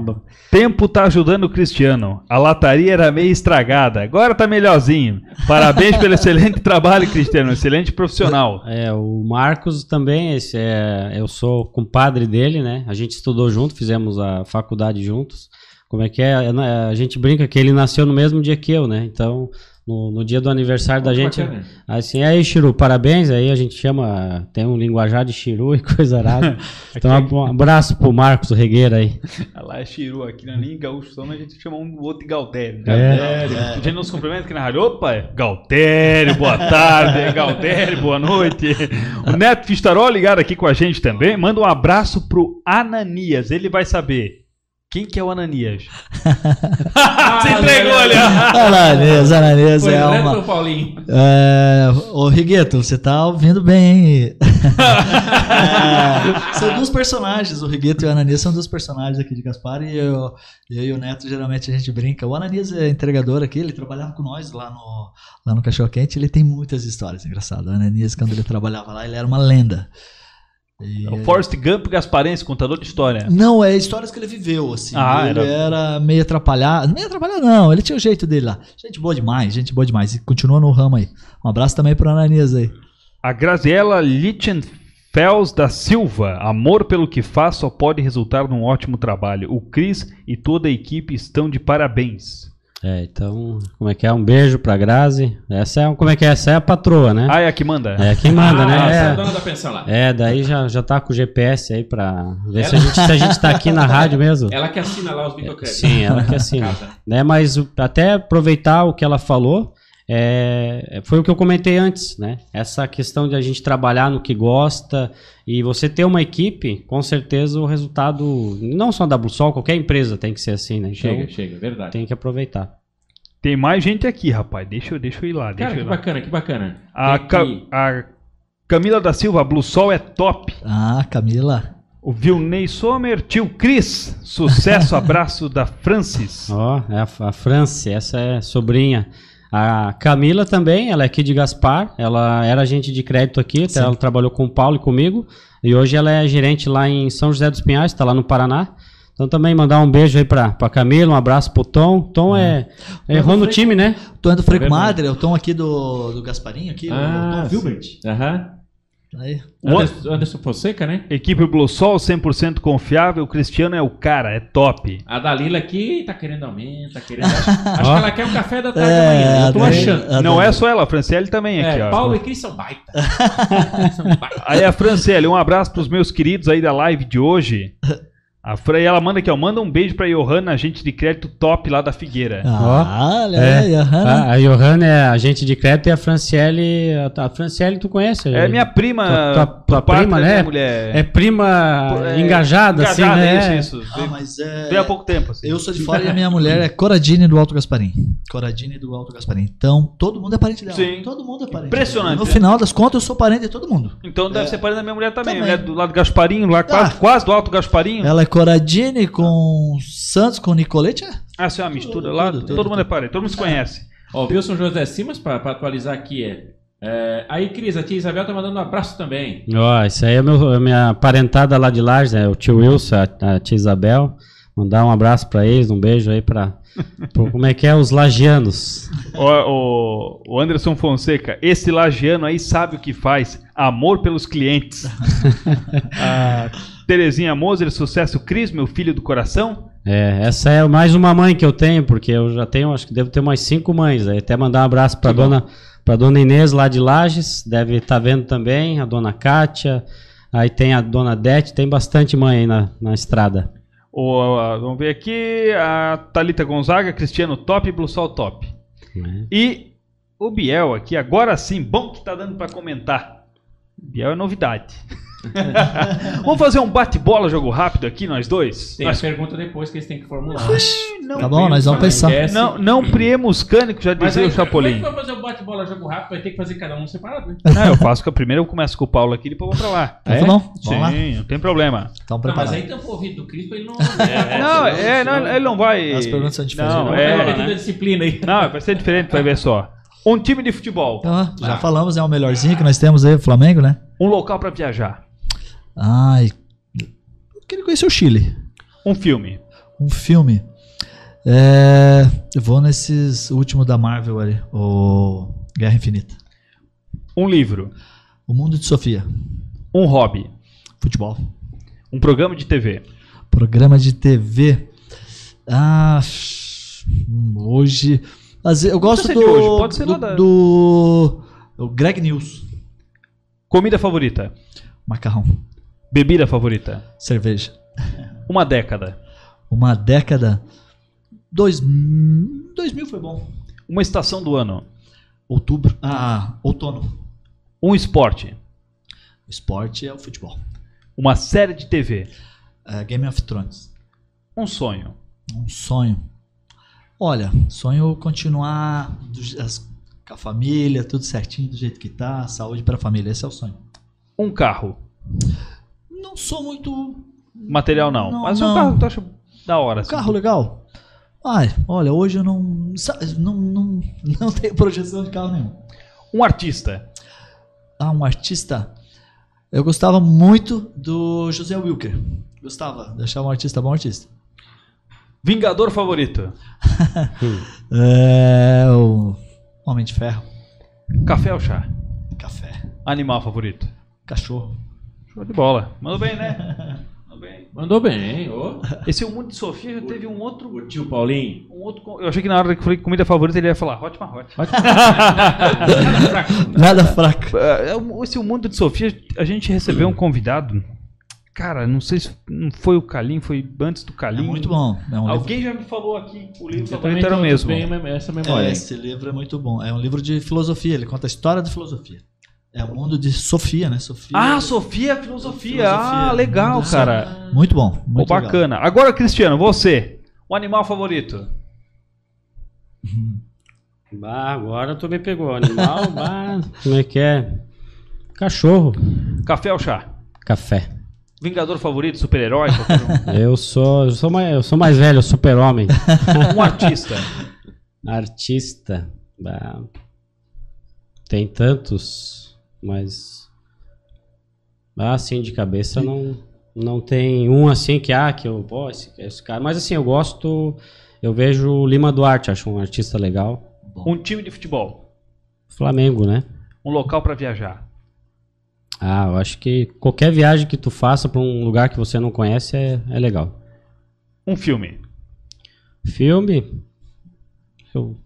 Ba- Tempo tá ajudando o Cristiano. A lataria era meio estragada, agora tá melhorzinho. Parabéns pelo excelente trabalho, Cristiano. Excelente profissional. É, o Marcos também, esse é, eu sou compadre dele, né? A gente estudou junto, fizemos a faculdade juntos. Como é que é? A gente brinca que ele nasceu no mesmo dia que eu, né? Então, no, no dia do aniversário da Muito gente, bacana. assim, aí, Chiru, parabéns. Aí a gente chama, tem um linguajar de Chiru e coisa arada. Então, um abraço pro Marcos Regueira aí. Lá é Chiru, aqui na linha gaúcho, só a gente chama um outro de Galtério. É. A gente não se cumprimenta aqui na rádio. Opa, é Galtério, boa tarde. Galtério, boa noite. O Neto Fistarol ligado aqui com a gente também. Manda um abraço pro Ananias. Ele vai saber Quem que é o Ananias? Você entregou ali, Ananias, Ananias Foi é uma. Paulinho. É, ô Rigueto, você tá ouvindo bem, hein? É, são dois personagens, o Rigueto e o Ananias são dois personagens aqui de Gaspar e eu, eu e o Neto geralmente a gente brinca. O Ananias é entregador aqui, ele trabalhava com nós lá no, lá no Cachorro Quente, ele tem muitas histórias engraçadas. O Ananias, quando ele trabalhava lá, ele era uma lenda. E- É o Forrest Gump Gasparense, contador de história. Não, é histórias que ele viveu, assim. Ah, ele era- era... meio atrapalhado. Meio atrapalhado, não. Ele tinha o jeito dele lá. Gente boa demais, gente boa demais. E continua no ramo aí. Um abraço também pro Ananias aí. A Graziella Lichtenfels da Silva. Amor pelo que faz só pode resultar num ótimo trabalho. O Cris e toda a equipe estão de parabéns. É, então, como é que é? Um beijo pra Grazi. Essa é, como é que é? Essa é a patroa, né? Ah, é a que manda? É quem manda, Ah, né? essa é a É. dona da pensão lá. É, daí já, já tá com o GPS aí pra ver se a, gente, se a gente tá aqui na rádio mesmo. Ela que assina lá os microcréditos. Sim, ela que assina. Né, mas até aproveitar o que ela falou, é, foi o que eu comentei antes, né? Essa questão de a gente trabalhar no que gosta e você ter uma equipe, com certeza o resultado, não só da Bluesol, qualquer empresa tem que ser assim, né? Então, Chega, chega, verdade. tem que aproveitar. Tem mais gente aqui, rapaz. Deixa eu, deixa eu ir lá. Deixa Cara, que ir lá. bacana, que bacana. A, Ca- a Camila da Silva, a Blue Sol é top. Ah, Camila. O Vilney Sommer, tio Cris. Sucesso, abraço da Francis. Ó, é a, a Franci, essa é sobrinha. A Camila também, ela é aqui de Gaspar, ela era agente de crédito aqui, até Sim. ela trabalhou com o Paulo e comigo, e hoje ela é gerente lá em São José dos Pinhais, está lá no Paraná. Então também mandar um beijo aí pra, pra Camila, um abraço pro Tom. Tom é, errou no time, né? Tom é do Freco. Madre, é o Tom aqui do, do Gasparinho, aqui, Ah, o Tom sim. Wilbert. Aham. Aí. O- Anderson, Anderson Fonseca, né? Equipe Blue Sol, 100% confiável. O Cristiano é o cara, é top. A Dalila aqui tá querendo aumento, tá querendo. Acho, acho que ela quer um café da tarde É, amanhã. Eu tô achando. Não é só ela, a Franciele também aqui, É, ó. Paulo e Cris são baita. São baita. Aí a Franciele, um abraço pros meus queridos aí da live de hoje. A e ela manda aqui, ó. Manda um beijo pra Johanna, agente de crédito top lá da Figueira. Ah, olha É. aí, aham. A, a Johanna é agente de crédito e a Franciele. A, a Franciele tu conhece? É minha prima. Tua- tua- tua prima, minha né? mulher. É prima É, engajada, assim, engajada, né? Isso, isso. Ah, Veio- mas é... Veio há pouco tempo, assim. Eu sou de fora e a minha mulher é Coradine do Alto Gasparim. Coradine do Alto Gasparim. Então, todo mundo é parente dela. Sim. Todo mundo é parente. Impressionante, dela. No né? final das contas, eu sou parente de todo mundo. Então deve ser parente da minha mulher também. Também. Mulher do lado do Gasparinho, lá quase, Ah. quase do Alto Gasparinho. Ela é Coradine com Santos, com Nicolete. é? Ah, isso é uma mistura Tudo, lá. tudo, todo tudo, mundo é parente, todo mundo se conhece. Ó, o Wilson José Simas, pra, pra atualizar aqui, é, é, Aí, Cris, a tia Isabel tá mandando um abraço também. Ó, isso aí é meu, a minha parentada lá de Lages, né? O tio Wilson, a, a tia Isabel. Mandar um abraço pra eles, um beijo aí pra. pro- como é que é? Os lagianos. O, o- o Anderson Fonseca, esse lagiano aí sabe o que faz. Amor pelos clientes. a Terezinha Moser, sucesso Cris, meu filho do coração. É, essa é mais uma mãe que eu tenho, porque eu já tenho, acho que devo ter umas cinco mães. Aí até mandar um abraço bom. dona, pra dona Inês lá de Lages, deve estar vendo também, a dona Kátia, aí tem a dona Dete, tem bastante mãe aí na, na estrada. O, a- vamos ver aqui. A Thalita Gonzaga, Cristiano top, Blue Sol top. né? E o Biel aqui, agora sim, bom que tá dando pra comentar. Biel é novidade. Vamos fazer um bate-bola, jogo rápido aqui, nós dois? Tem Nós- pergunta depois que eles têm que formular. não, Tá bom, nós vamos pensar. Não, não priemos cânico, já Mas dizia aí, o Chapolin. É vai fazer o bate-bola jogo rápido? Vai ter que fazer cada um separado, né? Não, eu faço que primeiro eu começo com o Paulo aqui e depois eu vou pra lá. Tá bom? Lá. Sim, não tem problema. Então, Não, mas aí o ouvido do Cris pra ele não. não, é, não, ele não vai. As perguntas são diferentes. Não, é, vai da disciplina aí. não, vai ser diferente, vai ver só. Um time de futebol, Então, já falamos, é o melhorzinho que nós temos aí, o Flamengo, né? um local pra viajar, Ai, eu queria conhecer o Chile. um filme, Um filme. É, eu vou nesses últimos da Marvel ali, o Guerra Infinita. um livro, O Mundo de Sofia. um hobby, Futebol. um programa de TV, Programa de TV. Ah, hum, hoje. Eu gosto do, hoje, pode ser do, nada. do, do Greg News. comida favorita, Macarrão. Bebida favorita, Cerveja. uma década, Uma década. Dois, 2000 foi bom. uma estação do ano, Outubro. Ah, outono. um esporte, O esporte é o futebol. uma série de TV, É, Game of Thrones. Um sonho. Um sonho. Olha, sonho continuar do- as- com a família, tudo certinho, do jeito que tá, saúde pra família. Esse é o sonho. Um carro. Não sou muito. Material não. Não, Mas um não. carro tu acha da hora. Um assim. carro legal? Ai, olha, hoje eu não. Não, não, não tenho projeção de carro nenhum. Um artista. Ah, um artista. Eu gostava muito do José Wilker. Gostava, deixava um artista bom artista. Vingador favorito. É. O Homem de Ferro. Café ou chá? Café. Animal favorito. Cachorro. Show de bola. Mandou bem, né? Mandou bem. Mandou bem, ô. Esse é o mundo de Sofia já teve um outro. O tio Paulinho. Um outro eu achei que na hora que eu falei comida favorita ele ia falar hot hot. Nada fraco. É, o- Esse é o mundo de Sofia. A gente recebeu um convidado. Cara, não sei se não foi o Calim, foi antes do É Calim. muito bom. É um Alguém já me falou aqui, o livro Eu favorito também era o mesmo. tenho mem- essa livro. memória. É, esse livro é muito bom. É um livro de filosofia. Ele conta a história da filosofia. É o mundo de Sofia, né? Sofia. Ah, Sofia Filosofia. Filosofia. Ah, legal, Muito cara. Muito bom. Muito legal. bacana. Agora, Cristiano, você. O animal favorito? Bah, agora tu me pegou. Animal, bah, como é que é? Cachorro. Café ou chá? Café. Vingador favorito, super-herói? um? Eu sou, eu sou, mais, eu sou mais velho, super-homem. um artista. Artista. bah, tem tantos, mas. Assim, de cabeça não, não tem um assim que, ah, que eu. Pô, esse, esse cara. Mas assim, eu gosto. Eu vejo o Lima Duarte, acho um artista legal. Um time de futebol. Flamengo, né? Um local pra viajar. Ah, eu acho que qualquer viagem que tu faça pra um lugar que você não conhece é, é legal. Um filme. Filme. Eu,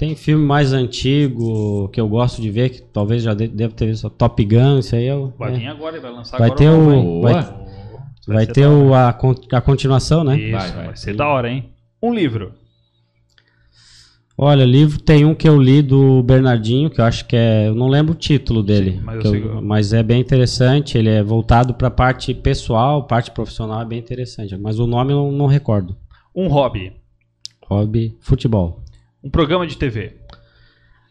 tem filme mais antigo que eu gosto de ver, que talvez já de- deve ter visto. Top Gun, isso aí eu, Vai é. vir agora, vai lançar Vai agora ter o- vai-. Vai ser ter o, a, a continuação, né? Isso, Vai, vai, vai. ser da hora, hein? Um livro. Olha, livro tem um que eu li do Bernardinho, que eu acho que é. Eu não lembro o título dele. Sim, mas eu que- mas é bem interessante. Ele é voltado pra parte pessoal, parte profissional é bem interessante. Mas o nome eu não, não recordo. Um hobby. Hobby, futebol. Um programa de TV.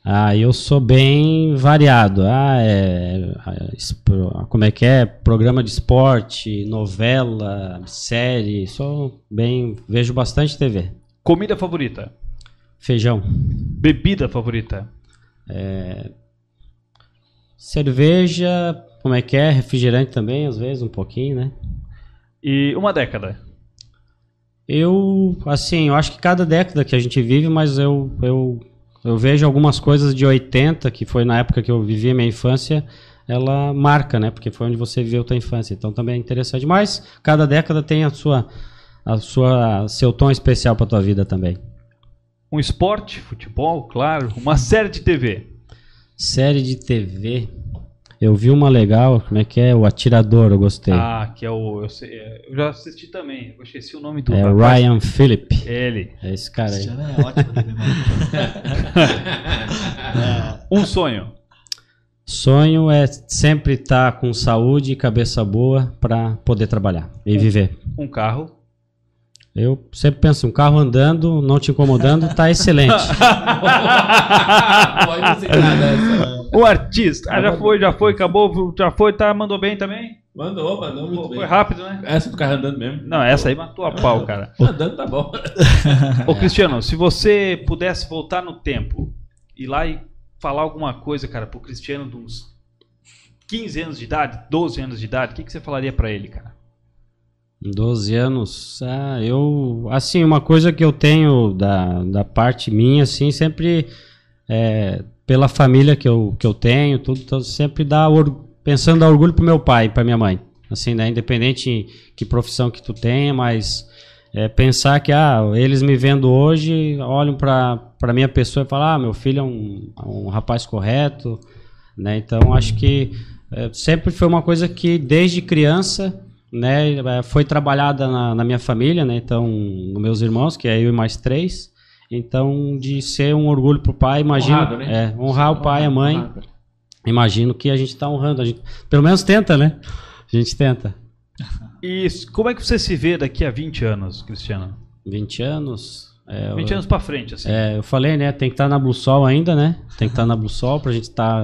Ah, eu sou bem variado. Ah, é, é, esp- como é que é? Programa de esporte, novela, série. Sou bem, vejo bastante TV. Comida favorita. Feijão, Bebida favorita. cerveja, como é que é? Refrigerante também, às vezes um pouquinho, né? E uma década. Eu, assim, eu acho que cada década que a gente vive, mas eu, eu, eu vejo algumas coisas de 80, que foi na época que eu vivi a minha infância, ela marca, né? Porque foi onde você viveu a tua infância. Então também é interessante. Mas cada década tem a sua, a sua seu tom especial para tua vida também. Um esporte, futebol, claro. Uma série de TV. Série de TV. Eu vi uma legal, como é que é? O Atirador, eu gostei. Ah, que é o. Eu, sei- é, eu já assisti também. Eu esqueci o nome do. é rapaz. Ryan Phillip. Ele. É esse cara aí. Esse ano é ótimo. Um sonho. Sonho é sempre estar com saúde e cabeça boa para poder trabalhar e viver. Um carro. Eu sempre penso, um carro andando, não te incomodando, tá excelente. Dessa. Um artista. Ah, já foi, já foi, acabou, já foi, tá, mandou bem também? Mandou, mandou muito Foi bem. rápido, né? Essa do carro andando mesmo. Não, essa aí matou a pau, cara. Andando tá bom. Ô, Cristiano, se você pudesse voltar no tempo, ir lá e falar alguma coisa, cara, pro Cristiano de uns 15 anos de idade, 12 anos de idade, o que, que você falaria pra ele, cara? 12 anos, ah, eu, assim, uma coisa que eu tenho da, da parte minha, assim, sempre é, pela família que eu, que eu tenho, tudo, sempre dá, pensando dar orgulho pro meu pai e pra minha mãe, assim, né, independente que profissão que tu tenha, mas é, pensar que, ah, eles me vendo hoje, olham pra minha pessoa e falam, ah, meu filho é um, um rapaz correto, né, então acho que é, sempre foi uma coisa que desde criança né, eh, foi trabalhada na, na minha família, né, então, nos meus irmãos, que é eu e mais três, então, de ser um orgulho pro pai, imagino, Honrado, né? é, honrar o pai e a mãe, Honrado. imagino que a gente tá honrando, a gente, pelo menos tenta, né, a gente tenta. E como é que você se vê daqui a 20 anos, Cristiano? 20 anos. É, 20 anos pra frente, assim. É, eu falei, né? Tem que estar na Blue Sol ainda, né? Tem que estar na Blue Sol pra gente estar.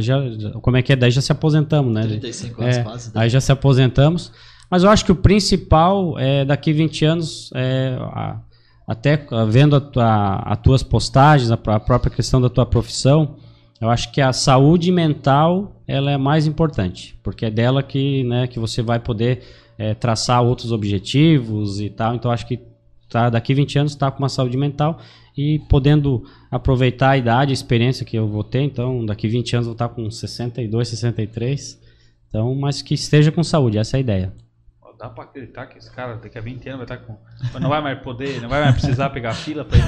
já, como é que é? Daí já se aposentamos, né? 35 anos É, quase. né? aí já se aposentamos. Mas eu acho que o principal é daqui 20 anos, é, a- até vendo tua, as tuas postagens, a, a própria questão da tua profissão, eu acho que a saúde mental ela é mais importante, porque é dela que, né, que você vai poder é, traçar outros objetivos e tal. Então eu acho que tá, daqui 20 anos está com uma saúde mental e podendo aproveitar a idade, a experiência que eu vou ter. Então daqui 20 anos vou estar com 62, 63. Então, mas que esteja com saúde, essa é a ideia. Dá pra acreditar que esse cara daqui a 20 anos vai estar com. Não vai mais poder, não vai mais precisar pegar fila pra ir,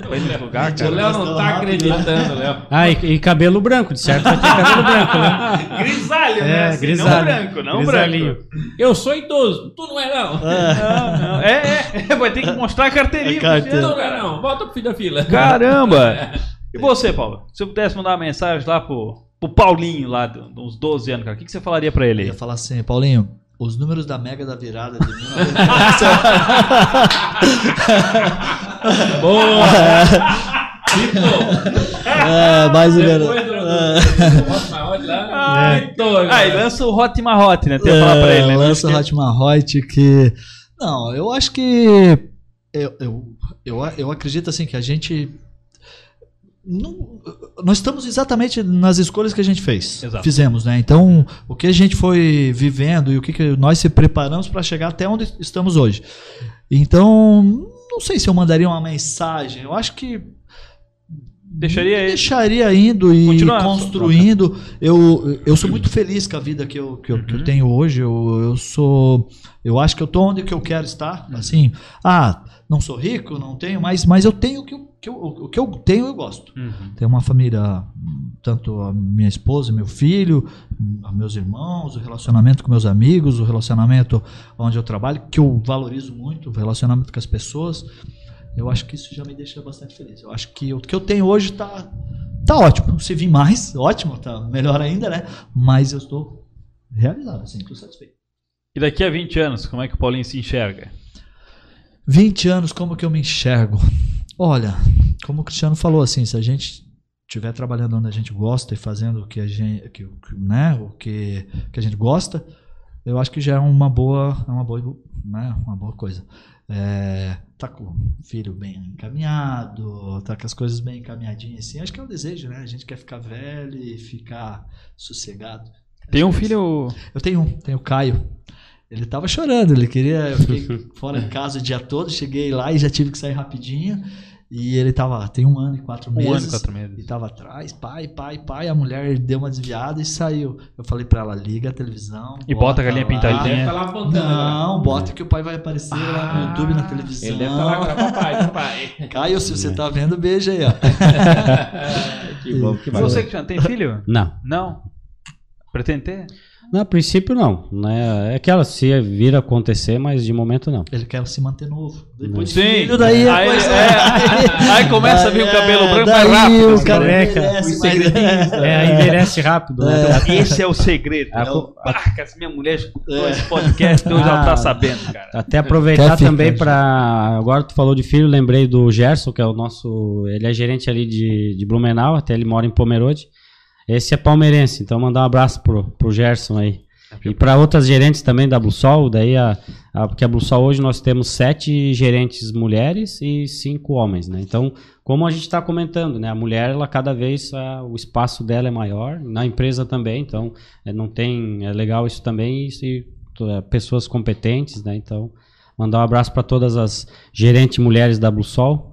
pra ir no lugar, O cara. Léo não tá acreditando, Léo. Ah, e, e cabelo branco, de certo vai ter cabelo branco, né? Grisalho, né? É, Assim, grisalho. Não branco, não Grisalhinho. branco. Eu sou idoso, tu não é não. Não, não. É, é, vai ter que mostrar a carteirinha. A carteira. Não é cara. não. Volta pro fim da fila. Caramba! E você, Paulo? Se eu pudesse mandar uma mensagem lá pro, pro Paulinho, lá, de de uns 12 anos, cara, o que, que você falaria pra ele Eu ia falar assim, Paulinho, os números da Mega da Virada de 1900. Boa! é, mais ou menos. Depois do... É. Ah, e cara. lança o Hot Marrote, né? Tem que falar pra ele, né? É, Lança o Hotman Hoyt que. Não, eu acho que. Eu, eu, eu, eu acredito assim que a gente. Não- nós estamos exatamente nas escolhas que a gente fez. Exato. Fizemos, né? Então, o que a gente foi vivendo e o que, que nós se preparamos para chegar até onde estamos hoje. Então, não sei se eu mandaria uma mensagem. Eu acho que Deixaria deixaria indo e Continuar. construindo. Eu, eu sou muito feliz com a vida que eu, que eu, que eu Uhum. tenho hoje. Eu, eu sou. Eu acho que eu tô onde que eu quero estar. Assim, ah, não sou rico, não tenho, mas, mas eu tenho o que eu, que eu- o que eu tenho, eu gosto. Uhum. Tenho uma família, tanto a minha esposa, meu filho, meus irmãos, o relacionamento com meus amigos, o relacionamento onde eu trabalho, que eu valorizo muito, o relacionamento com as pessoas. Eu acho que isso já me deixa bastante feliz. Eu acho que o que eu tenho hoje tá, tá ótimo. Se vir mais, ótimo, tá melhor ainda, né? Mas eu estou realizado, assim, estou satisfeito. E daqui a 20 anos, como é que o Paulinho se enxerga? 20 anos, como que eu me enxergo? Olha, como o Cristiano falou, assim, se a gente estiver trabalhando onde a gente gosta e fazendo o que a gente, que, que, né, o que, que a gente gosta, eu acho que já é uma boa, é uma boa, né, uma boa coisa. É, tá com o filho bem encaminhado, tá com as coisas bem encaminhadinhas, assim, acho que é o desejo, né? A gente quer ficar velho e ficar sossegado. Tem um é filho. Eu tenho um, tenho o Caio. Ele tava chorando, ele queria. Eu fiquei fora de casa o dia todo, cheguei lá e já tive que sair rapidinho. E ele tava, tem um ano e quatro Um meses. ano e quatro meses. E tava atrás, pai, pai, pai. A mulher deu uma desviada e saiu. Eu falei pra ela: liga a televisão. E bota a galinha lá. pintadinha. Estar lá apontando Não, bota que o pai vai aparecer lá no Ah, YouTube, na televisão. Ele deve estar lá agora, papai, papai. Caio, se você tá vendo, beija aí, ó. que bom, que bom. você, Cristiano, tem filho? Não. Não? Pretende ter? Não, a princípio não. Né? É aquela, se vir a acontecer, mas de momento não. Ele quer se manter novo. Depois Sim. filho, daí a Aí- coisa... é. Aí começa a vir o cabelo branco mais rápido, o cara né? envelhece, mas- É, envelhece rápido. Né? Esse é o segredo. A- Eu- Ah, que essa minha mulher escutou esse podcast, então já Ah. tá sabendo, cara. Até aproveitar também para Agora tu falou de filho, lembrei do Gerson, que é o nosso. Ele é gerente ali de, de Blumenau, até ele mora em Pomerode. Esse é palmeirense, então mandar um abraço pro, pro Gerson aí. E para outras gerentes também da Bluesol, daí a, a, porque a Bluesol hoje nós temos sete gerentes mulheres e cinco homens, né? Então, como a gente está comentando, né? A mulher, ela cada vez a- o espaço dela é maior, na empresa também, então é, não tem, é legal isso também e, é, pessoas competentes, né? Então, mandar um abraço para todas as gerentes mulheres da Bluesol.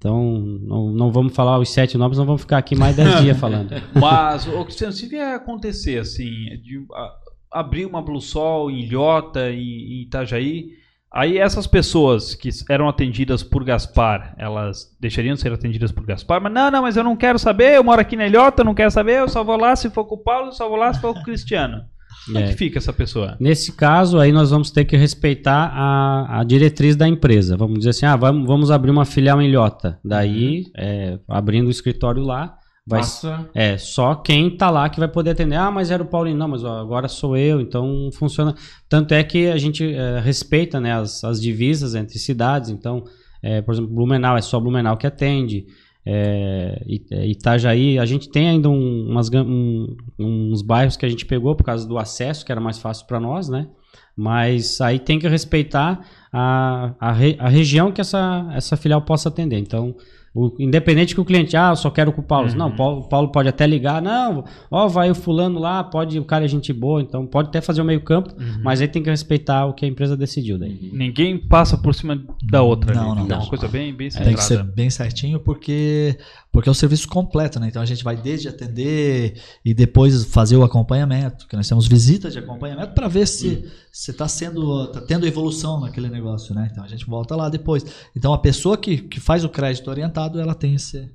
Então, não, não vamos falar os sete nomes, não vamos ficar aqui mais dez dias falando. Mas, ô Cristiano, se vier acontecer assim, de a- abrir uma Blue Sol em Ilhota, em, em Itajaí, aí essas pessoas que eram atendidas por Gaspar, elas deixariam de ser atendidas por Gaspar? Mas não, não, mas eu não quero saber, eu moro aqui na Ilhota, não quero saber, eu só vou lá se for com o Paulo, eu só vou lá se for com o Cristiano. Como é É. que fica essa pessoa? Nesse caso, aí nós vamos ter que respeitar a, a diretriz da empresa. Vamos dizer assim, ah, vamos, vamos abrir uma filial em Ilhota. Daí, é, abrindo o escritório lá, vai Passa. é, só quem tá lá que vai poder atender. Ah, mas era o Paulinho. Não, mas ó, agora sou eu, então funciona. Tanto é que a gente é, respeita né, as, as divisas entre cidades. Então, é, por exemplo, Blumenau é só Blumenau que atende. É, é, Itajaí, a gente tem ainda um- umas um- uns bairros que a gente pegou por causa do acesso, que era mais fácil para nós, né? Mas aí tem que respeitar a, a, re- a região que essa, essa filial possa atender. Então, o- independente que o cliente, ah, eu só quero com o Paulo. Não, o Paulo, Paulo pode até ligar, não, ó, vai o fulano lá, pode, o cara é gente boa, então pode até fazer o meio campo, mas aí tem que respeitar o que a empresa decidiu daí. Ninguém passa por cima da outra. Não, ali. não, É uma não. coisa bem, bem Tem que ser bem certinho porque porque é o serviço completo, né? Então a gente vai desde atender e depois fazer o acompanhamento, que nós temos visitas de acompanhamento para ver se se está sendo tá tendo evolução naquele negócio, né? Então a gente volta lá depois. Então a pessoa que, que faz o crédito orientado, ela tem esse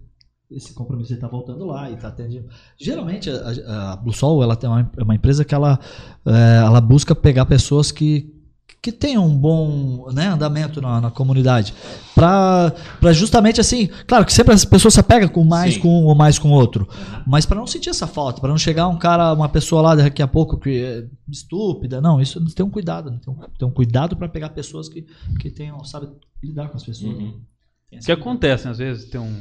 esse compromisso de estar voltando lá e tá atendendo. Geralmente a, a, a Blue Sol, ela tem uma, é uma empresa que ela é, ela busca pegar pessoas que que tenham um bom né, andamento na, na comunidade. Pra justamente assim, claro que sempre as pessoas se apegam com mais Sim. com um ou mais com outro, mas para não sentir essa falta, para não chegar um cara, uma pessoa lá daqui a pouco que é estúpida, não, isso tem um cuidado, tem um, tem um cuidado para pegar pessoas que, que tenham, sabe, lidar com as pessoas. Uhum. Que acontece, né? às vezes tem um,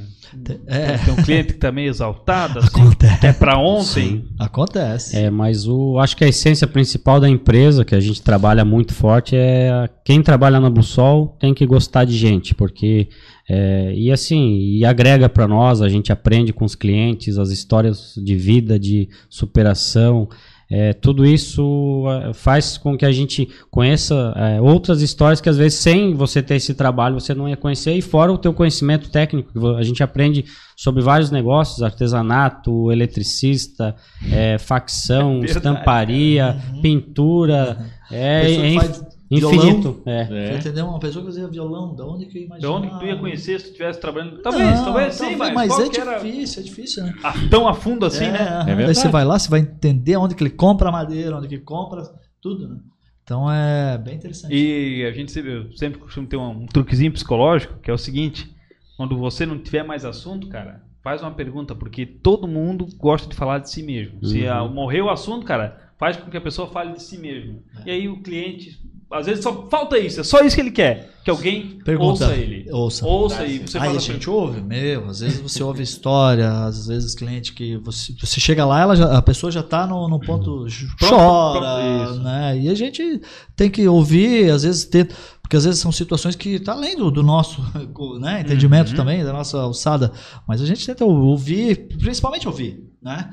Tem- é. tem um cliente que tá meio exaltado, assim, Acontece. até pra ontem. Acontece. É, mas o, acho que a essência principal da empresa, que a gente trabalha muito forte, é quem trabalha na Bluesol tem que gostar de gente, porque é, e assim, e agrega para nós, a gente aprende com os clientes as histórias de vida, de superação. É, tudo isso é, faz com que a gente conheça é, outras histórias que às vezes sem você ter esse trabalho você não ia conhecer. E fora o teu conhecimento técnico a gente aprende sobre vários negócios artesanato eletricista é, facção Verdade. estamparia pintura é, Pessoa que é faz inf- infinito é. Você É. entendeu? Uma pessoa que fazia violão, da onde que eu De imaginava? onde que tu ia conhecer se tu estivesse trabalhando? Talvez, Não, talvez sim, mas, mas é difícil, é difícil, né? a- tão a fundo assim, né? aham. verdade. Daí você vai lá, você vai entender onde que ele compra a madeira, onde que ele compra tudo, né? Então é bem interessante. E a gente sempre, eu sempre costumo ter um, um truquezinho psicológico, que é o seguinte: quando você não tiver mais assunto, cara, faz uma pergunta, porque todo mundo gosta de falar de si mesmo. Se Uhum. ah, morrer o assunto, cara, faz com que a pessoa fale de si mesmo. E aí o cliente, às vezes só falta isso, é só isso que ele quer, que alguém Pergunta. ouça ele. Ouça. Ouça e você Aí fala a gente ouve, meu, às vezes você ouve história, às vezes cliente que você, você chega lá, ela já- a pessoa já tá no, no ponto, Pronto, chora, pronto, né? E a gente tem que ouvir, às vezes ter, porque às vezes são situações que tá além do, do nosso né, entendimento Uhum. também, da nossa alçada, mas a gente tenta ouvir, principalmente ouvir, né?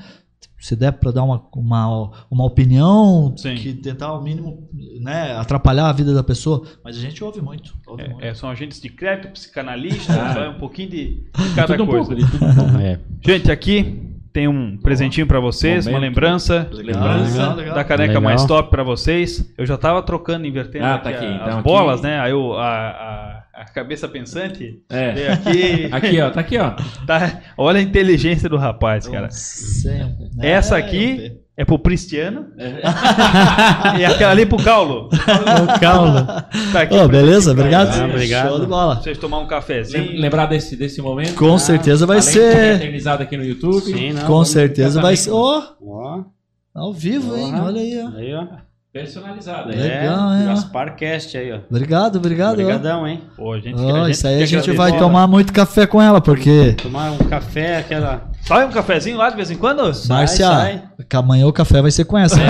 Se der para dar uma, uma, uma opinião, Sim. que tentar ao mínimo né, atrapalhar a vida da pessoa, mas a gente ouve muito. ouve muito. É, é, são agentes de crédito, psicanalistas, Ah. um pouquinho de, de cada Tudo um coisa. pouco tudo um pouco. É. Gente, aqui tem um presentinho pra vocês, uma Momento. lembrança. Lembrança. Legal, legal. da caneca Legal. mais top pra vocês. Eu já tava trocando, invertendo Ah, aqui tá aqui, a- então as aqui- bolas, né? Aí eu, a, a, a cabeça pensante É. veio aqui. Aqui, ó, tá aqui, ó. Tá- olha a inteligência do rapaz, cara. Sempre, né? Essa É, aqui é pro Cristiano e aquela ali pro Caulo. o Caulo. Tá aqui Ô, pra beleza, obrigado. Ah, obrigado. Show de bola. Vocês tomar um cafezinho. Lem- Lembrar desse, desse momento. Com tá? certeza vai ser- eternizado aqui no YouTube. Sim, não, Com certeza vai ser. Ó, Ó, ao vivo, hein? Porra. Olha aí, ó. aí, ó. Personalizado. É. hein? Legal, hein, ó. Gaspar Cast aí, ó. Obrigado, obrigado. ó. Obrigadão, hein? Pô, a gente, Ó, isso aí a gente vai tomar muito café com ela, porque. Tomar um café, aquela. Sai um cafezinho lá de vez em quando? Márcia, sai. que amanhã o café vai ser com essa. É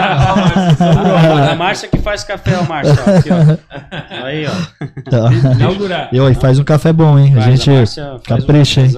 a, a Márcia que faz café, ó, Márcia. ó, Aqui, ó. Aí, ó. Então, Inaugurar. eu aí faz um café bom, hein? A Faz, gente Márcia faz um capricha, hein?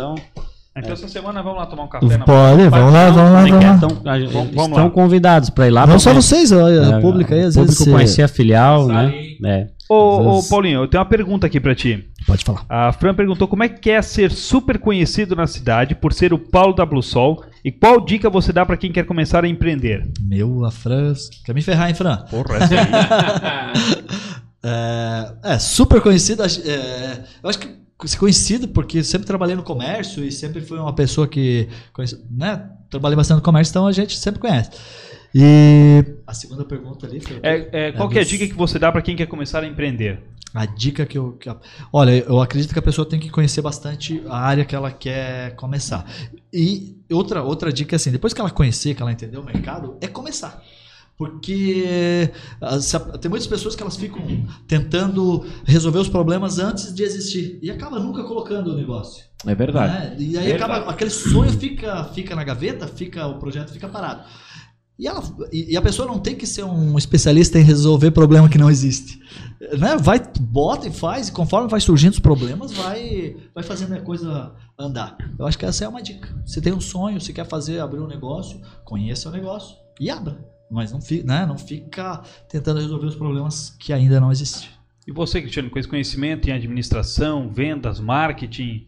Então essa semana vamos lá tomar um café na Pode, vamos lá, vamos lá, é que vamos é? lá. Tão- a- Vamos- vamos estão lá. convidados para ir lá. Não só vocês, ó, É, o público aí, às o vezes. público conhecer a filial, Sai. né? É. Ô, ô, Paulinho, eu tenho uma pergunta aqui pra ti. Pode falar. A Fran perguntou como é que é ser super conhecido na cidade por ser o Paulo da Blue Sol e qual dica você dá pra quem quer começar a empreender? Meu, a Fran. Quer me ferrar, hein, Fran? Porra, essa aí. É, é, super conhecido. acho- é, eu acho que conhecido porque sempre trabalhei no comércio e sempre fui uma pessoa que conhece, né, trabalhei bastante no comércio, então a gente sempre conhece. E segunda pergunta ali foi. É, é, qual que é a dica que você dá para quem quer começar a empreender? A dica que eu. que a- olha, eu acredito que a pessoa tem que conhecer bastante a área que ela quer começar. E outra, outra dica é assim: depois que ela conhecer, que ela entender o mercado, é começar. Porque ah, tem muitas pessoas que elas ficam tentando resolver os problemas antes de existir. E acaba nunca colocando o negócio. É verdade. né? E aí acaba, aquele sonho fica, fica na gaveta, fica o projeto fica parado. E, ela, e, a pessoa não tem que ser um especialista em resolver problema que não existe. Né? Vai, bota e faz, e conforme vai surgindo os problemas, vai, vai fazendo a coisa andar. Eu acho que essa é uma dica. Se tem um sonho, se quer fazer, abrir um negócio, conheça o negócio e abra. Mas não fica, né? não fica tentando resolver os problemas que ainda não existem. E você, Cristiano, com esse conhecimento em administração, vendas, marketing,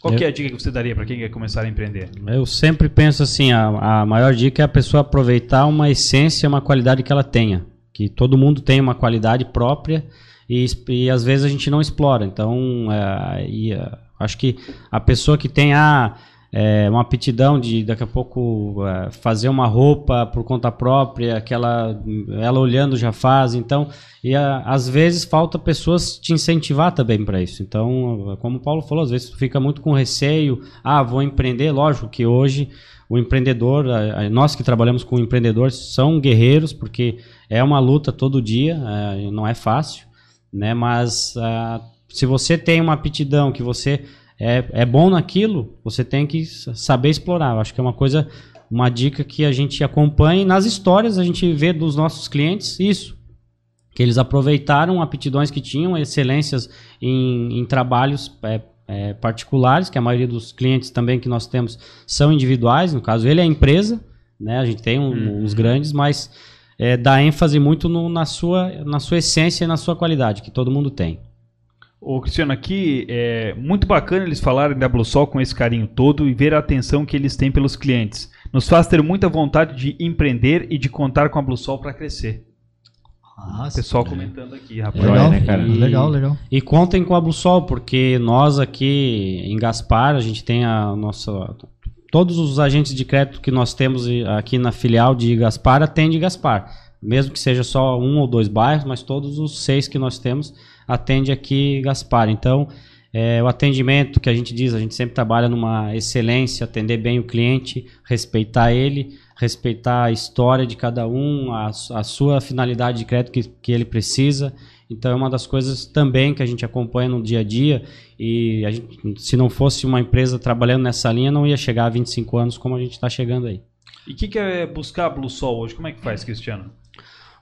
qual Eu- que é a dica que você daria para quem quer começar a empreender? Eu sempre penso assim, a, a maior dica é a pessoa aproveitar uma essência, uma qualidade que ela tenha. Que todo mundo tem uma qualidade própria e, e às vezes a gente não explora. Então, é, e, é, acho que a pessoa que tem ah, é, uma aptidão de daqui a pouco é, fazer uma roupa por conta própria, que ela, ela olhando já faz. Então, e a- às vezes falta pessoas te incentivar também para isso. Então, como o Paulo falou, às vezes tu fica muito com receio. Ah, vou empreender. Lógico que hoje o empreendedor, nós que trabalhamos com empreendedores, são guerreiros, porque é uma luta todo dia, eh, não é fácil, né? Mas ah, se você tem uma aptidão, que você é, é bom naquilo, você tem que saber explorar. Eu acho que é uma coisa, uma dica que a gente acompanha e nas histórias a gente vê dos nossos clientes isso que eles aproveitaram aptidões que tinham, excelências em, em trabalhos é, é, particulares, que a maioria dos clientes também que nós temos são individuais, no caso ele é empresa, né? A gente tem um- uns grandes, mas é, dá ênfase muito no- na, sua, na sua essência e na sua qualidade, que todo mundo tem. Ô, Cristiano, aqui é muito bacana eles falarem da BlueSol com esse carinho todo e ver a atenção que eles têm pelos clientes. Nos faz ter muita vontade de empreender e de contar com a BlueSol para crescer. Ah, O pessoal comentando aqui, rapaz. Joia, legal, né, cara? legal, legal. E contem com a Bluesol, porque nós aqui em Gaspar, a gente tem a nossa. Todos os agentes de crédito que nós temos e- aqui na filial de Gaspar atende Gaspar. Mesmo que seja só um ou dois bairros, mas todos os seis que nós temos atende aqui Gaspar. Então, é, o atendimento que a gente diz, a gente sempre trabalha numa excelência, atender bem o cliente, respeitar ele, respeitar a história de cada um, a, a sua finalidade de crédito que, que ele precisa. Então é uma das coisas também que a gente acompanha no dia a dia e a gente, se não fosse uma empresa trabalhando nessa linha, não ia chegar a 25 anos como a gente está chegando aí. E o que, que é buscar a BlueSol hoje? Como é que faz, Cristiano?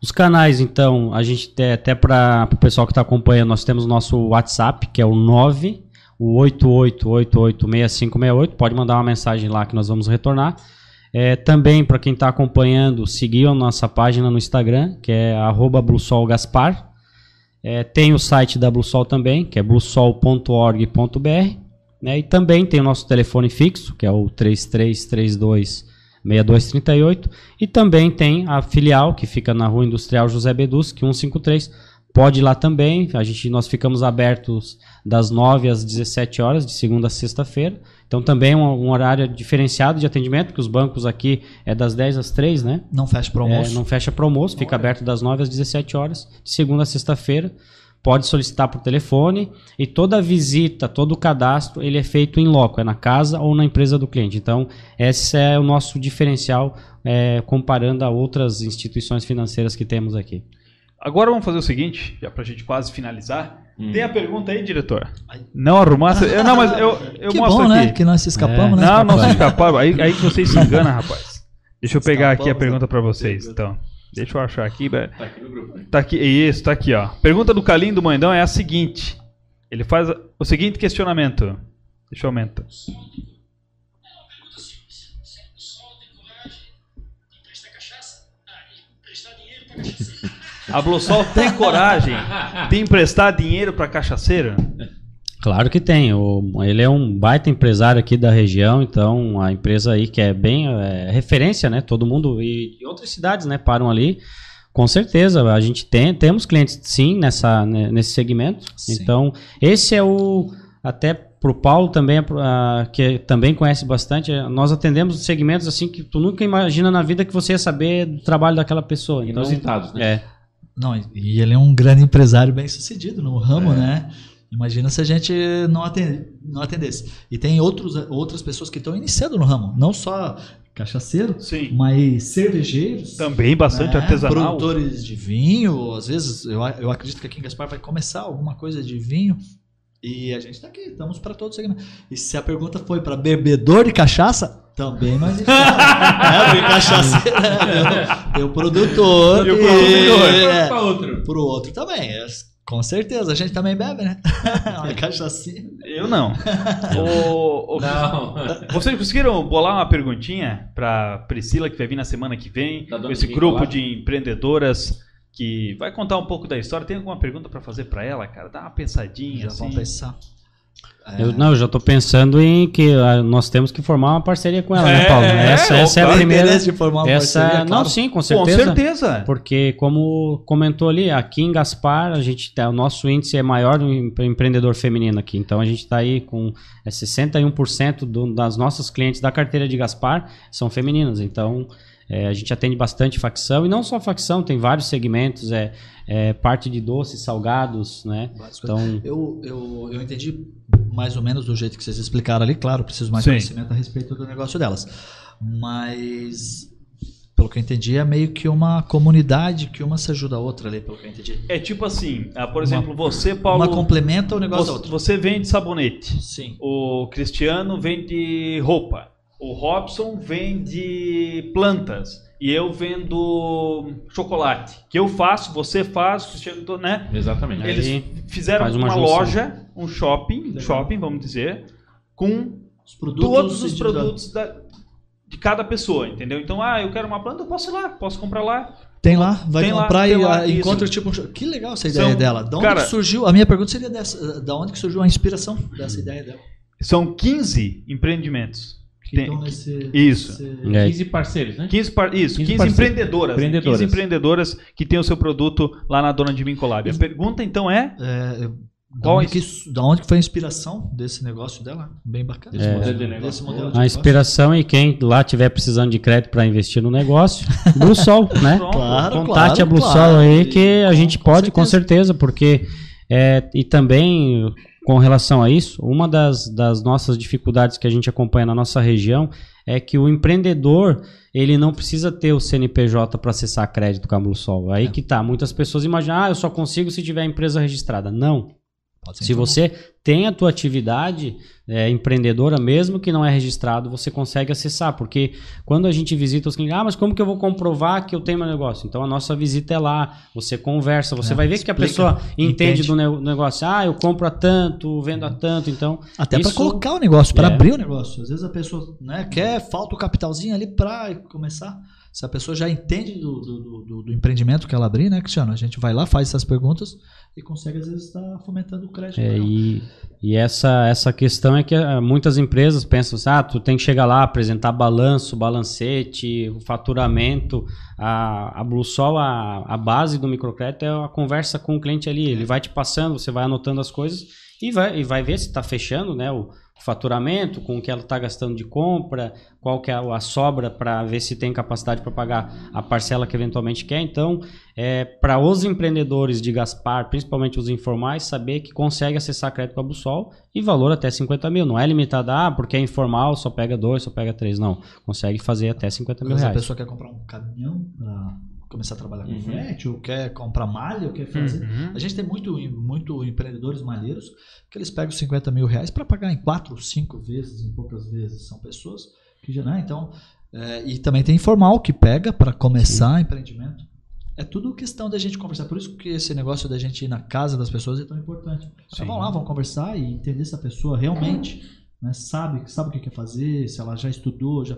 Os canais, então, a gente tem até para o pessoal que está acompanhando, nós temos o nosso WhatsApp, que é o 9 o 88886568. Pode mandar uma mensagem lá que nós vamos retornar. É, também, para quem está acompanhando, seguir a nossa página no Instagram, que é BlueSolGaspar. É, tem o site da BlueSol também, que é bluesol.org.br. Né? E também tem o nosso telefone fixo, que é o 3332 6238 e também tem a filial que fica na Rua Industrial José Beduschi 153. Pode ir lá também. A gente nós ficamos abertos das 9 às 17 horas de segunda a sexta-feira. Então também é um, um horário diferenciado de atendimento, porque os bancos aqui é das 10 às 3, né? Não fecha para almoço. É, não fecha para almoço, fica aberto das 9 às 17 horas, de segunda a sexta-feira. Pode solicitar por telefone e toda visita, todo o cadastro, ele é feito em loco, é na casa ou na empresa do cliente. Então, esse é o nosso diferencial é, comparando a outras instituições financeiras que temos aqui. Agora vamos fazer o seguinte, já pra gente quase finalizar. Hum. Tem a pergunta aí, diretor? Não arrumasse? Eu, não, mas eu, eu que mostro bom, aqui. né? Que nós se escapamos, É. né? Não, não se escaparam. Aí, aí que vocês se enganam, rapaz. Deixa eu pegar aqui a Escapamos, pergunta né? pra vocês, então. Deixa eu achar aqui. velho. Tá aqui, isso, tá aqui, ó. Pergunta do Calim do Moendão é a seguinte. Ele faz o seguinte questionamento. Deixa eu aumentar. A Bluesol tem coragem de emprestar dinheiro pra cachaceiro? Claro que tem. O- ele é um baita empresário aqui da região, então a empresa aí que é bem é, referência, né? Todo mundo e, e outras cidades, né? Param ali. Com certeza, a gente tem, temos clientes sim nessa, né, nesse segmento. Sim. Então, esse é o até pro Paulo também, ah, que também conhece bastante, eh, nós atendemos segmentos assim que tu nunca imagina na vida que você ia saber do trabalho daquela pessoa. Então, Inusitados, né? é. Não, e ele é um grande empresário bem sucedido no ramo, né? Imagina se a gente não, atende, não atendesse. E tem outros, outras pessoas que estão iniciando no ramo, não só cachaceiro, Sim. mas cervejeiros. Também bastante né? artesanal. Produtores de vinho, às vezes eu, eu acredito que aqui em Gaspar vai começar alguma coisa de vinho. E a gente está aqui, estamos para todos os segmentos. E se a pergunta foi para bebedor de cachaça, também nós estamos. é, tem cachaceiro, né? tem o produtor. E o produtor. é, Pra outro. pro outro também. é, Com certeza, a gente também bebe, né? Uma cachaçinha. Eu não. o, o- Não. Vocês conseguiram bolar uma perguntinha pra Priscila, que vai vir na semana que vem, com esse grupo de empreendedoras que vai contar um pouco da história. Tem alguma pergunta pra fazer pra ela, cara? Dá uma pensadinha Já assim. vamos pensar. Eu, não, eu já tô pensando em que ah, nós temos que formar uma parceria com ela, né, É, Paulo? Essa, essa é a primeira. interesse de formar uma Essa, parceria, não, claro. sim, com Com certeza. certeza. Porque, como comentou ali, aqui em Gaspar, a gente tá, o nosso índice é maior empre- empreendedor feminino aqui. Então, a gente está aí com é, 61% do, das nossas clientes da carteira de Gaspar são femininas. Então, é, a gente atende bastante facção. E não só facção, tem vários segmentos. É, é parte de doces, salgados, né? Coisas. Então, Eu, eu, eu entendi mais ou menos do jeito que vocês explicaram ali. Claro, preciso mais Sim. conhecimento a respeito do negócio delas. Mas, pelo que eu entendi, é meio que uma comunidade que uma se ajuda a outra ali, pelo que eu entendi. É tipo assim, ah, por exemplo, você, Paulo, uma complementa o negócio da você, outra. você vende sabonete. Sim. O Cristiano vende roupa. O Robson vende plantas. E eu vendo chocolate. Que eu faço, você faz, o Cristiano, né? Exatamente. Aí- Eles fizeram faz uma uma, loja, um shopping, shopping, vamos dizer, com Os produtos todos os produtos da- de cada pessoa, entendeu? Então, ah, eu quero uma planta, eu posso ir lá, posso comprar lá. Tem lá, vai Tem lá, comprar tem e lá, ah, isso. encontra tipo um. Que legal essa ideia São- dela. Da onde cara- que surgiu? A minha pergunta seria dessa, da onde que surgiu a inspiração dessa ideia dela? São 15 empreendimentos. Que Tem- estão nesse- Isso. nesse- É. 15 parceiros, né? 15, par- isso, 15 15, parceiros. empreendedoras. Empreendedoras. 15 empreendedoras que têm o seu produto lá na Dona de Vincolab. A pergunta então é: É, da, Qual onde é que, da onde que foi a inspiração desse negócio dela? Bem bacana. Desse É. modelo de negócio. Desse modelo de a negócio. inspiração e quem lá tiver precisando de crédito para investir no negócio, Blue Sol, né? Claro, Contate claro, a Blue claro. Sol aí E que a com- gente com pode, com certeza, porque é, e também com relação a isso, uma das, das nossas dificuldades que a gente acompanha na nossa região é que o empreendedor ele não precisa ter o CNPJ para acessar crédito com a Sol. É. Aí que tá. Muitas pessoas imaginam, ah, eu só consigo se tiver empresa registrada. Não. Se informal. você tem a tua atividade é, empreendedora, mesmo que não é registrado, você consegue acessar, porque quando a gente visita os clientes, ah, mas como que eu vou comprovar que eu tenho meu negócio? Então a nossa visita é lá, você conversa, você É, vai ver que a explica, pessoa entende, entende. do ne- negócio, ah, eu compro a tanto, vendo a tanto, então Até para colocar o negócio, para É. abrir o negócio. Às vezes a pessoa né, quer, falta o capitalzinho ali para começar. Se a pessoa já entende do, do, do- do empreendimento que ela abrir, né, Cristiano? A gente vai lá, faz essas perguntas e consegue, às vezes, estar fomentando o crédito. É, e e essa, essa questão é que ah, muitas empresas pensam assim, ah, tu tem que chegar lá, apresentar balanço, balancete, o faturamento. A, a Blue Sol, a, a base do microcrédito é a conversa com o cliente ali. Ele vai te passando, você vai anotando as coisas e vai, e vai ver se está fechando né, o faturamento, com o que ela está gastando de compra, qual que é a sobra para ver se tem capacidade para pagar a parcela que eventualmente quer. Então, é, para os empreendedores de Gaspar, principalmente os informais, saber que consegue acessar crédito com a Busol e valor até 50 mil. Não é limitado, ah, porque é informal, só pega dois, só pega três. Não, consegue fazer até 50 mil Mas a reais. pessoa quer comprar um caminhão para começar a trabalhar com Uhum. frete, ou quer comprar malha, ou quer fazer. Uhum. A gente tem muito, muito empreendedores malheiros que eles pegam 50 mil reais para pagar em quatro, cinco vezes, em poucas vezes. São pessoas que já, né? Então, é, e também tem informal que pega para começar empreendimento. É tudo questão da gente conversar. Por isso que esse negócio da gente ir na casa das pessoas é tão importante. Sim. Vão lá, vão conversar e entender se a pessoa realmente né, sabe, sabe o que quer fazer, se ela já estudou, já.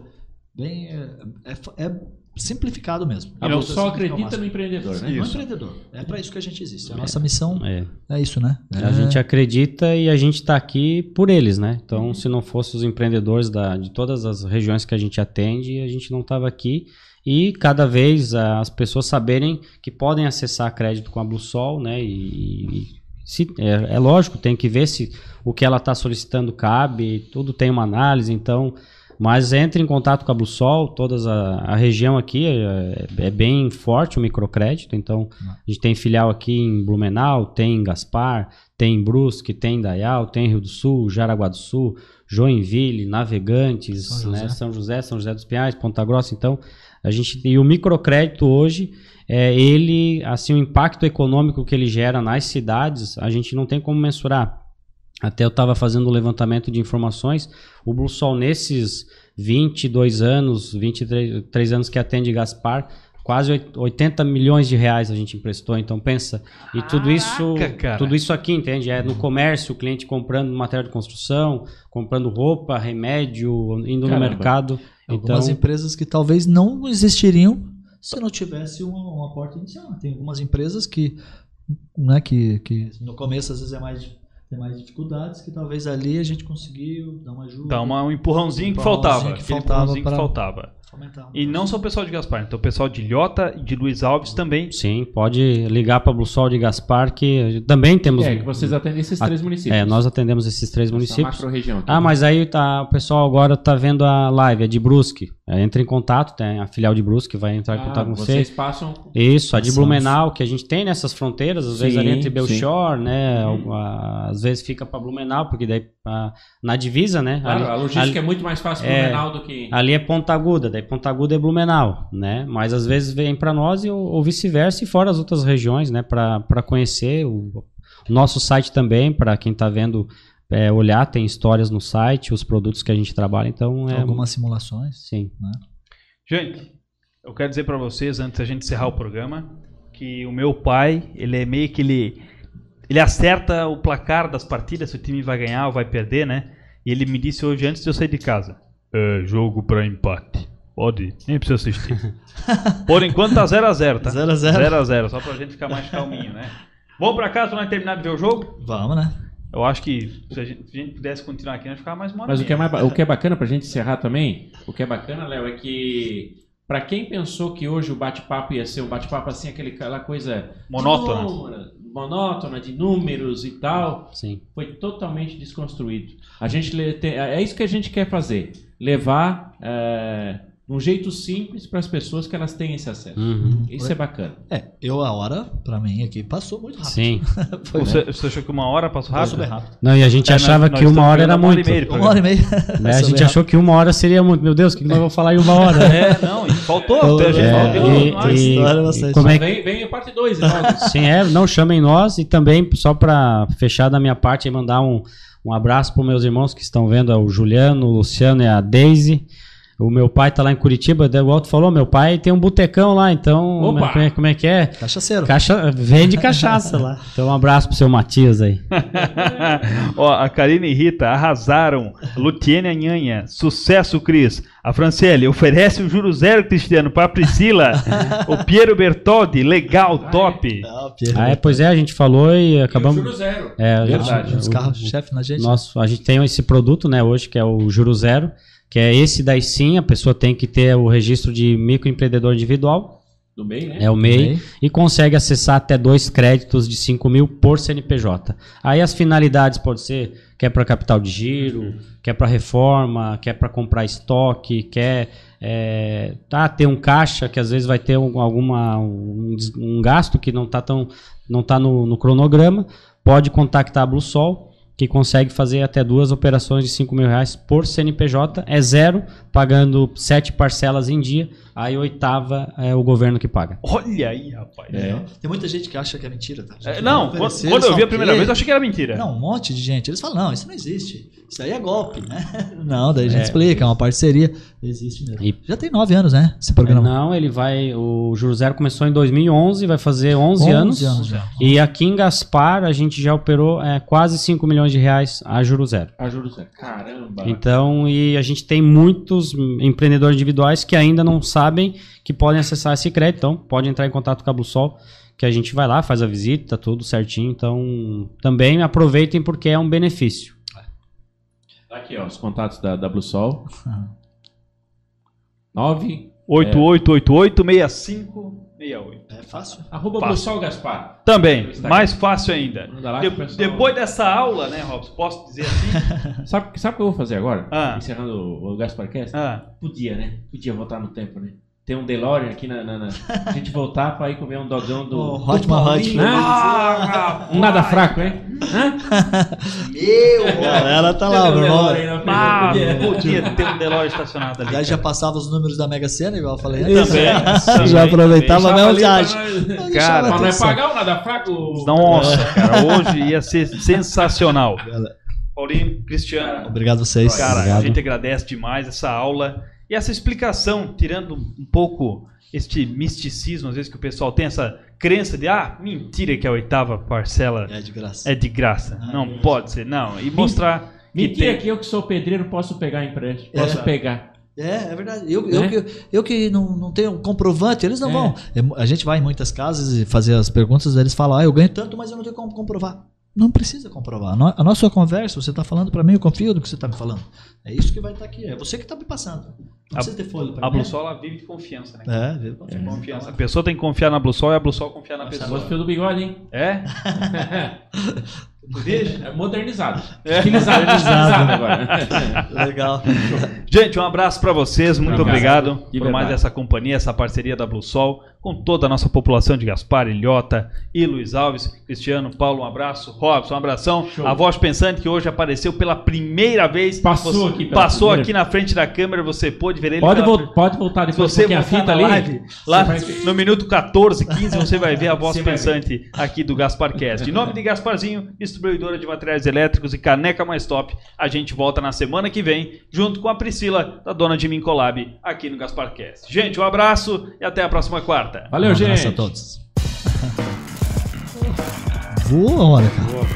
Bem, é, é- é simplificado mesmo. Simplificar o acredita máximo. no empreendedor, né? No Isso. empreendedor. É para isso que a gente existe. A nossa missão É. é isso, né? A gente acredita e a gente está aqui por eles, né? Então, se não fosse os empreendedores da, de todas as regiões que a gente atende, a gente não estava aqui. E cada vez as pessoas saberem que podem acessar crédito com a Blue Sol, né? E, e se, é, é lógico, tem que ver se o que ela está solicitando cabe, tudo tem uma análise, então. Mas entre em contato com a Bluesol, toda a, a região aqui é, é bem forte o microcrédito, então a gente tem filial aqui em Blumenau, tem em Gaspar, tem em Brusque, tem em Dayal, tem em Rio do Sul, Jaraguá do Sul, Joinville, Navegantes, São né, José. São José, São José dos Pinhais, Ponta Grossa, então a gente e o microcrédito hoje é ele assim o impacto econômico que ele gera nas cidades a gente não tem como mensurar até eu estava fazendo um levantamento de informações o Bluesol nesses 22 anos 23 três anos que atende Gaspar quase oit- 80 milhões de reais a gente emprestou então pensa e tudo isso Caraca, cara. tudo isso aqui entende é no comércio o cliente comprando material de construção comprando roupa remédio indo no Caramba. mercado então Algumas empresas que talvez não existiriam se não tivesse uma, uma porta inicial. Tem algumas empresas que, né, que, que no começo às vezes é mais, tem mais dificuldades, que talvez ali a gente conseguiu dar uma ajuda. Dá uma, um empurrãozinho que Empurrãozinho faltava. que faltava empurrãozinho que faltava. E não só o pessoal de Gaspar, então o pessoal de Ilhota e de Luiz Alves também. Sim, pode ligar para Bluesol de Gaspar, que também temos. É, que vocês atendem esses três municípios. É, nós atendemos esses três Essa municípios. macro-região aqui. Ah, mas aí tá, o pessoal agora tá vendo a live, é de Brusque. É, entra em contato, tem a filial de Brusque vai entrar em Ah, contato com vocês você. passam... Isso, a de. Blumenau, que a gente tem nessas fronteiras, às vezes Sim, ali entre. Belchor, né? A- Às vezes fica para Blumenau, porque daí na divisa, né? Claro, ali, a logística ali- é muito mais fácil é, Blumenau do que... Ali é Ponta Aguda, daí Ponta Aguda é Blumenau, né? Mas às vezes vem para nós e, ou, vice-versa e fora as outras regiões, né? Para conhecer o, o nosso site também, para quem está vendo é, olhar, tem histórias no site, os produtos que a gente trabalha, então é Algumas simulações. sim. Gente, eu quero dizer pra vocês, antes da gente encerrar o programa, que o meu pai, ele é meio que ele. Ele acerta o placar das partidas, se o time vai ganhar ou vai perder, né? E ele me disse hoje, antes de eu sair de casa: É jogo pra empate. Pode ir, nem precisa assistir. Por enquanto tá 0x0, tá? 0 a 0. 0x0, só pra gente ficar mais calminho, né? Vamos pra casa nós terminar de ver o jogo? Vamos, né? Eu acho que se a gente, se a gente pudesse continuar aqui, nós ficava mais uma Mas o que, é mais, o que é bacana pra gente encerrar também, o que é bacana, Léo, é que pra quem pensou que hoje o bate-papo ia ser um bate-papo assim, aquele, aquela coisa Monótona. de número- monótona, de números e tal, Sim. foi totalmente desconstruído. A gente é isso que a gente quer fazer, levar é, um jeito simples para as pessoas que elas tenham esse acesso. Uhum. Isso é bacana. É, eu a hora, pra mim, aqui passou muito rápido. Sim. Foi, Você, você achou que uma hora passou rápido? Passou bem rápido. Não, e a gente É, achava nós- que nós uma hora era uma hora muito. e meia de Uma hora e meia. né? A gente achou que uma hora seria muito. Meu Deus, o que nós vamos falar em uma hora? né? É, não, e faltou. Faltou, a gente é, faltou e- mais. e- como é que- Vem, vem a parte 2, então. Sim, é, não chamem nós e também, só para fechar da minha parte, mandar um, um abraço para meus irmãos que estão vendo, é o Juliano, o Luciano e a Daisy. O meu pai tá lá em Curitiba, o Alto falou, meu pai tem um botecão lá, então, Opa! como é, como é que é? Cachaceiro. Cacha, vende cachaça lá. Então um abraço pro seu Matias aí. Ó, a Karine e Rita arrasaram. Lutiene Anhanha, sucesso, Cris. A Franciele oferece o juro zero, Cristiano, para Priscila. o Piero Bertoldi, legal, top. Ah, Pierre. Ah, é, pois é, a gente falou e acabamos. Juro zero. É, a gente- Verdade. Os o- carros-chefe na gente. Nosso, a gente tem esse produto, né, hoje, que é o Juro Zero, que é esse daí sim, a pessoa tem que ter o registro de microempreendedor individual, Do MEI, né? é o MEI, MEI. e consegue acessar até dois créditos de 5 mil por CNPJ. Aí as finalidades pode ser, quer para capital de giro, quer para reforma, quer para comprar estoque, quer é, tá, ter um caixa que às vezes vai ter um, alguma, um, um gasto que não está tão, não tá no, no cronograma, pode contactar a Bluesol, que consegue fazer até duas operações de 5 mil reais por CNPJ, é zero, pagando sete parcelas em dia, aí oitava é o governo que paga. Olha aí, rapaz. É. Tem muita gente que acha que é mentira, tá? É, não, quando, quando eu vi a primeira que- vez, eu achei que era mentira. Não, um monte de gente. Eles falam, não, isso não existe. Isso aí é golpe, né? Não, daí a gente É. explica, é uma parceria. Existe mesmo. E- Já tem nove anos, né? Esse programa. Não, ele vai. O Juro Zero começou em 2011, vai fazer 11, anos. já. E aqui em Gaspar a gente já operou é, quase 5 milhões de reais a Juro Zero. A juro zero. Caramba. Então, e a gente tem muitos empreendedores individuais que ainda não sabem que podem acessar esse crédito. Então, pode entrar em contato com a Blusol, que a gente vai lá, faz a visita, tudo certinho. Então, também aproveitem porque é um benefício. Tá aqui, ó, os contatos da, da Bluesol. 9 8888-6568. É fácil? Arroba Fácil. Bussol Gaspar. Também, mais fácil ainda. De- pessoal- depois dessa aula, né, Robson? Posso dizer assim? Sabe, sabe o que eu vou fazer agora? Ah. Encerrando o, o Gasparcast? Ah, Podia, né? Podia voltar no tempo, né? Tem um DeLorean aqui na, na- na- A gente voltar pra ir comer um dogão do. O do Hotman Paulinho, Hut. né? Ah, Um nada fraco, hein? Meu! Ela tá lá, um meu irmão. DeLorean ah, podia. podia ter um Delore estacionado ali. Já já passava os números da Mega Sena, igual eu falei. Também, também, já aproveitava mesmo ali viagem. nós- Cara, Pra nós atenção. pagar o nada fraco. Nossa, cara, hoje ia ser sensacional. Paulinho, Cristiano, Obrigado a vocês. cara, Obrigado. a gente agradece demais essa aula e essa explicação, tirando um pouco este misticismo, às vezes que o pessoal tem essa crença de, ah, mentira que a oitava parcela É de graça. é de graça. Não pode ser, não. E mostrar que Mentira tem... que eu que sou pedreiro posso pegar empréstimo. É. Posso pegar. É, é verdade. Eu, eu, Né? que, eu que não, não tenho comprovante, eles não É. vão. É, A gente vai em muitas casas e fazer as perguntas, eles falam, ah, eu ganho tanto, mas eu não tenho como comprovar. Não precisa comprovar. A no- A nossa conversa, você está falando para mim, eu confio no que você está me falando. É isso que vai estar aqui. É você que está me passando. Não A- precisa ter folha para A mim. Bluesol ela vive de confiança, né? É, viu? Confia. Confiança. A pessoa tem que confiar na Bluesol e a Bluesol confiar na Nossa, pessoa. gosto do bigode, hein? É? É modernizado. É. Estilizado, estilizado agora. Legal. Gente, um abraço pra vocês, muito Obrigado. obrigado De por mais essa companhia, essa parceria da Blue Sol, com toda a nossa população de Gaspar, Ilhota e Luiz Alves. Cristiano, Paulo, um abraço. Robson, um abração. Show. A voz pensante que hoje apareceu pela primeira vez. Passou Você- aqui Passou primeira aqui na frente da câmera, você pôde ver ele. Pode, pela- vol- pode voltar depois você porque a fita ali. live, lá no minuto 14, 15, você vai ver a voz Você pensante aqui do Gasparcast. Em nome de Gasparzinho, distribuidora de materiais elétricos e caneca mais top, a gente volta na semana que vem, junto com a Priscila, da dona de Mincolab, aqui no Gasparcast. Gente, um abraço e até a próxima quarta. Valeu, um gente. abraço a todos. Voa, olha, cara. Boa.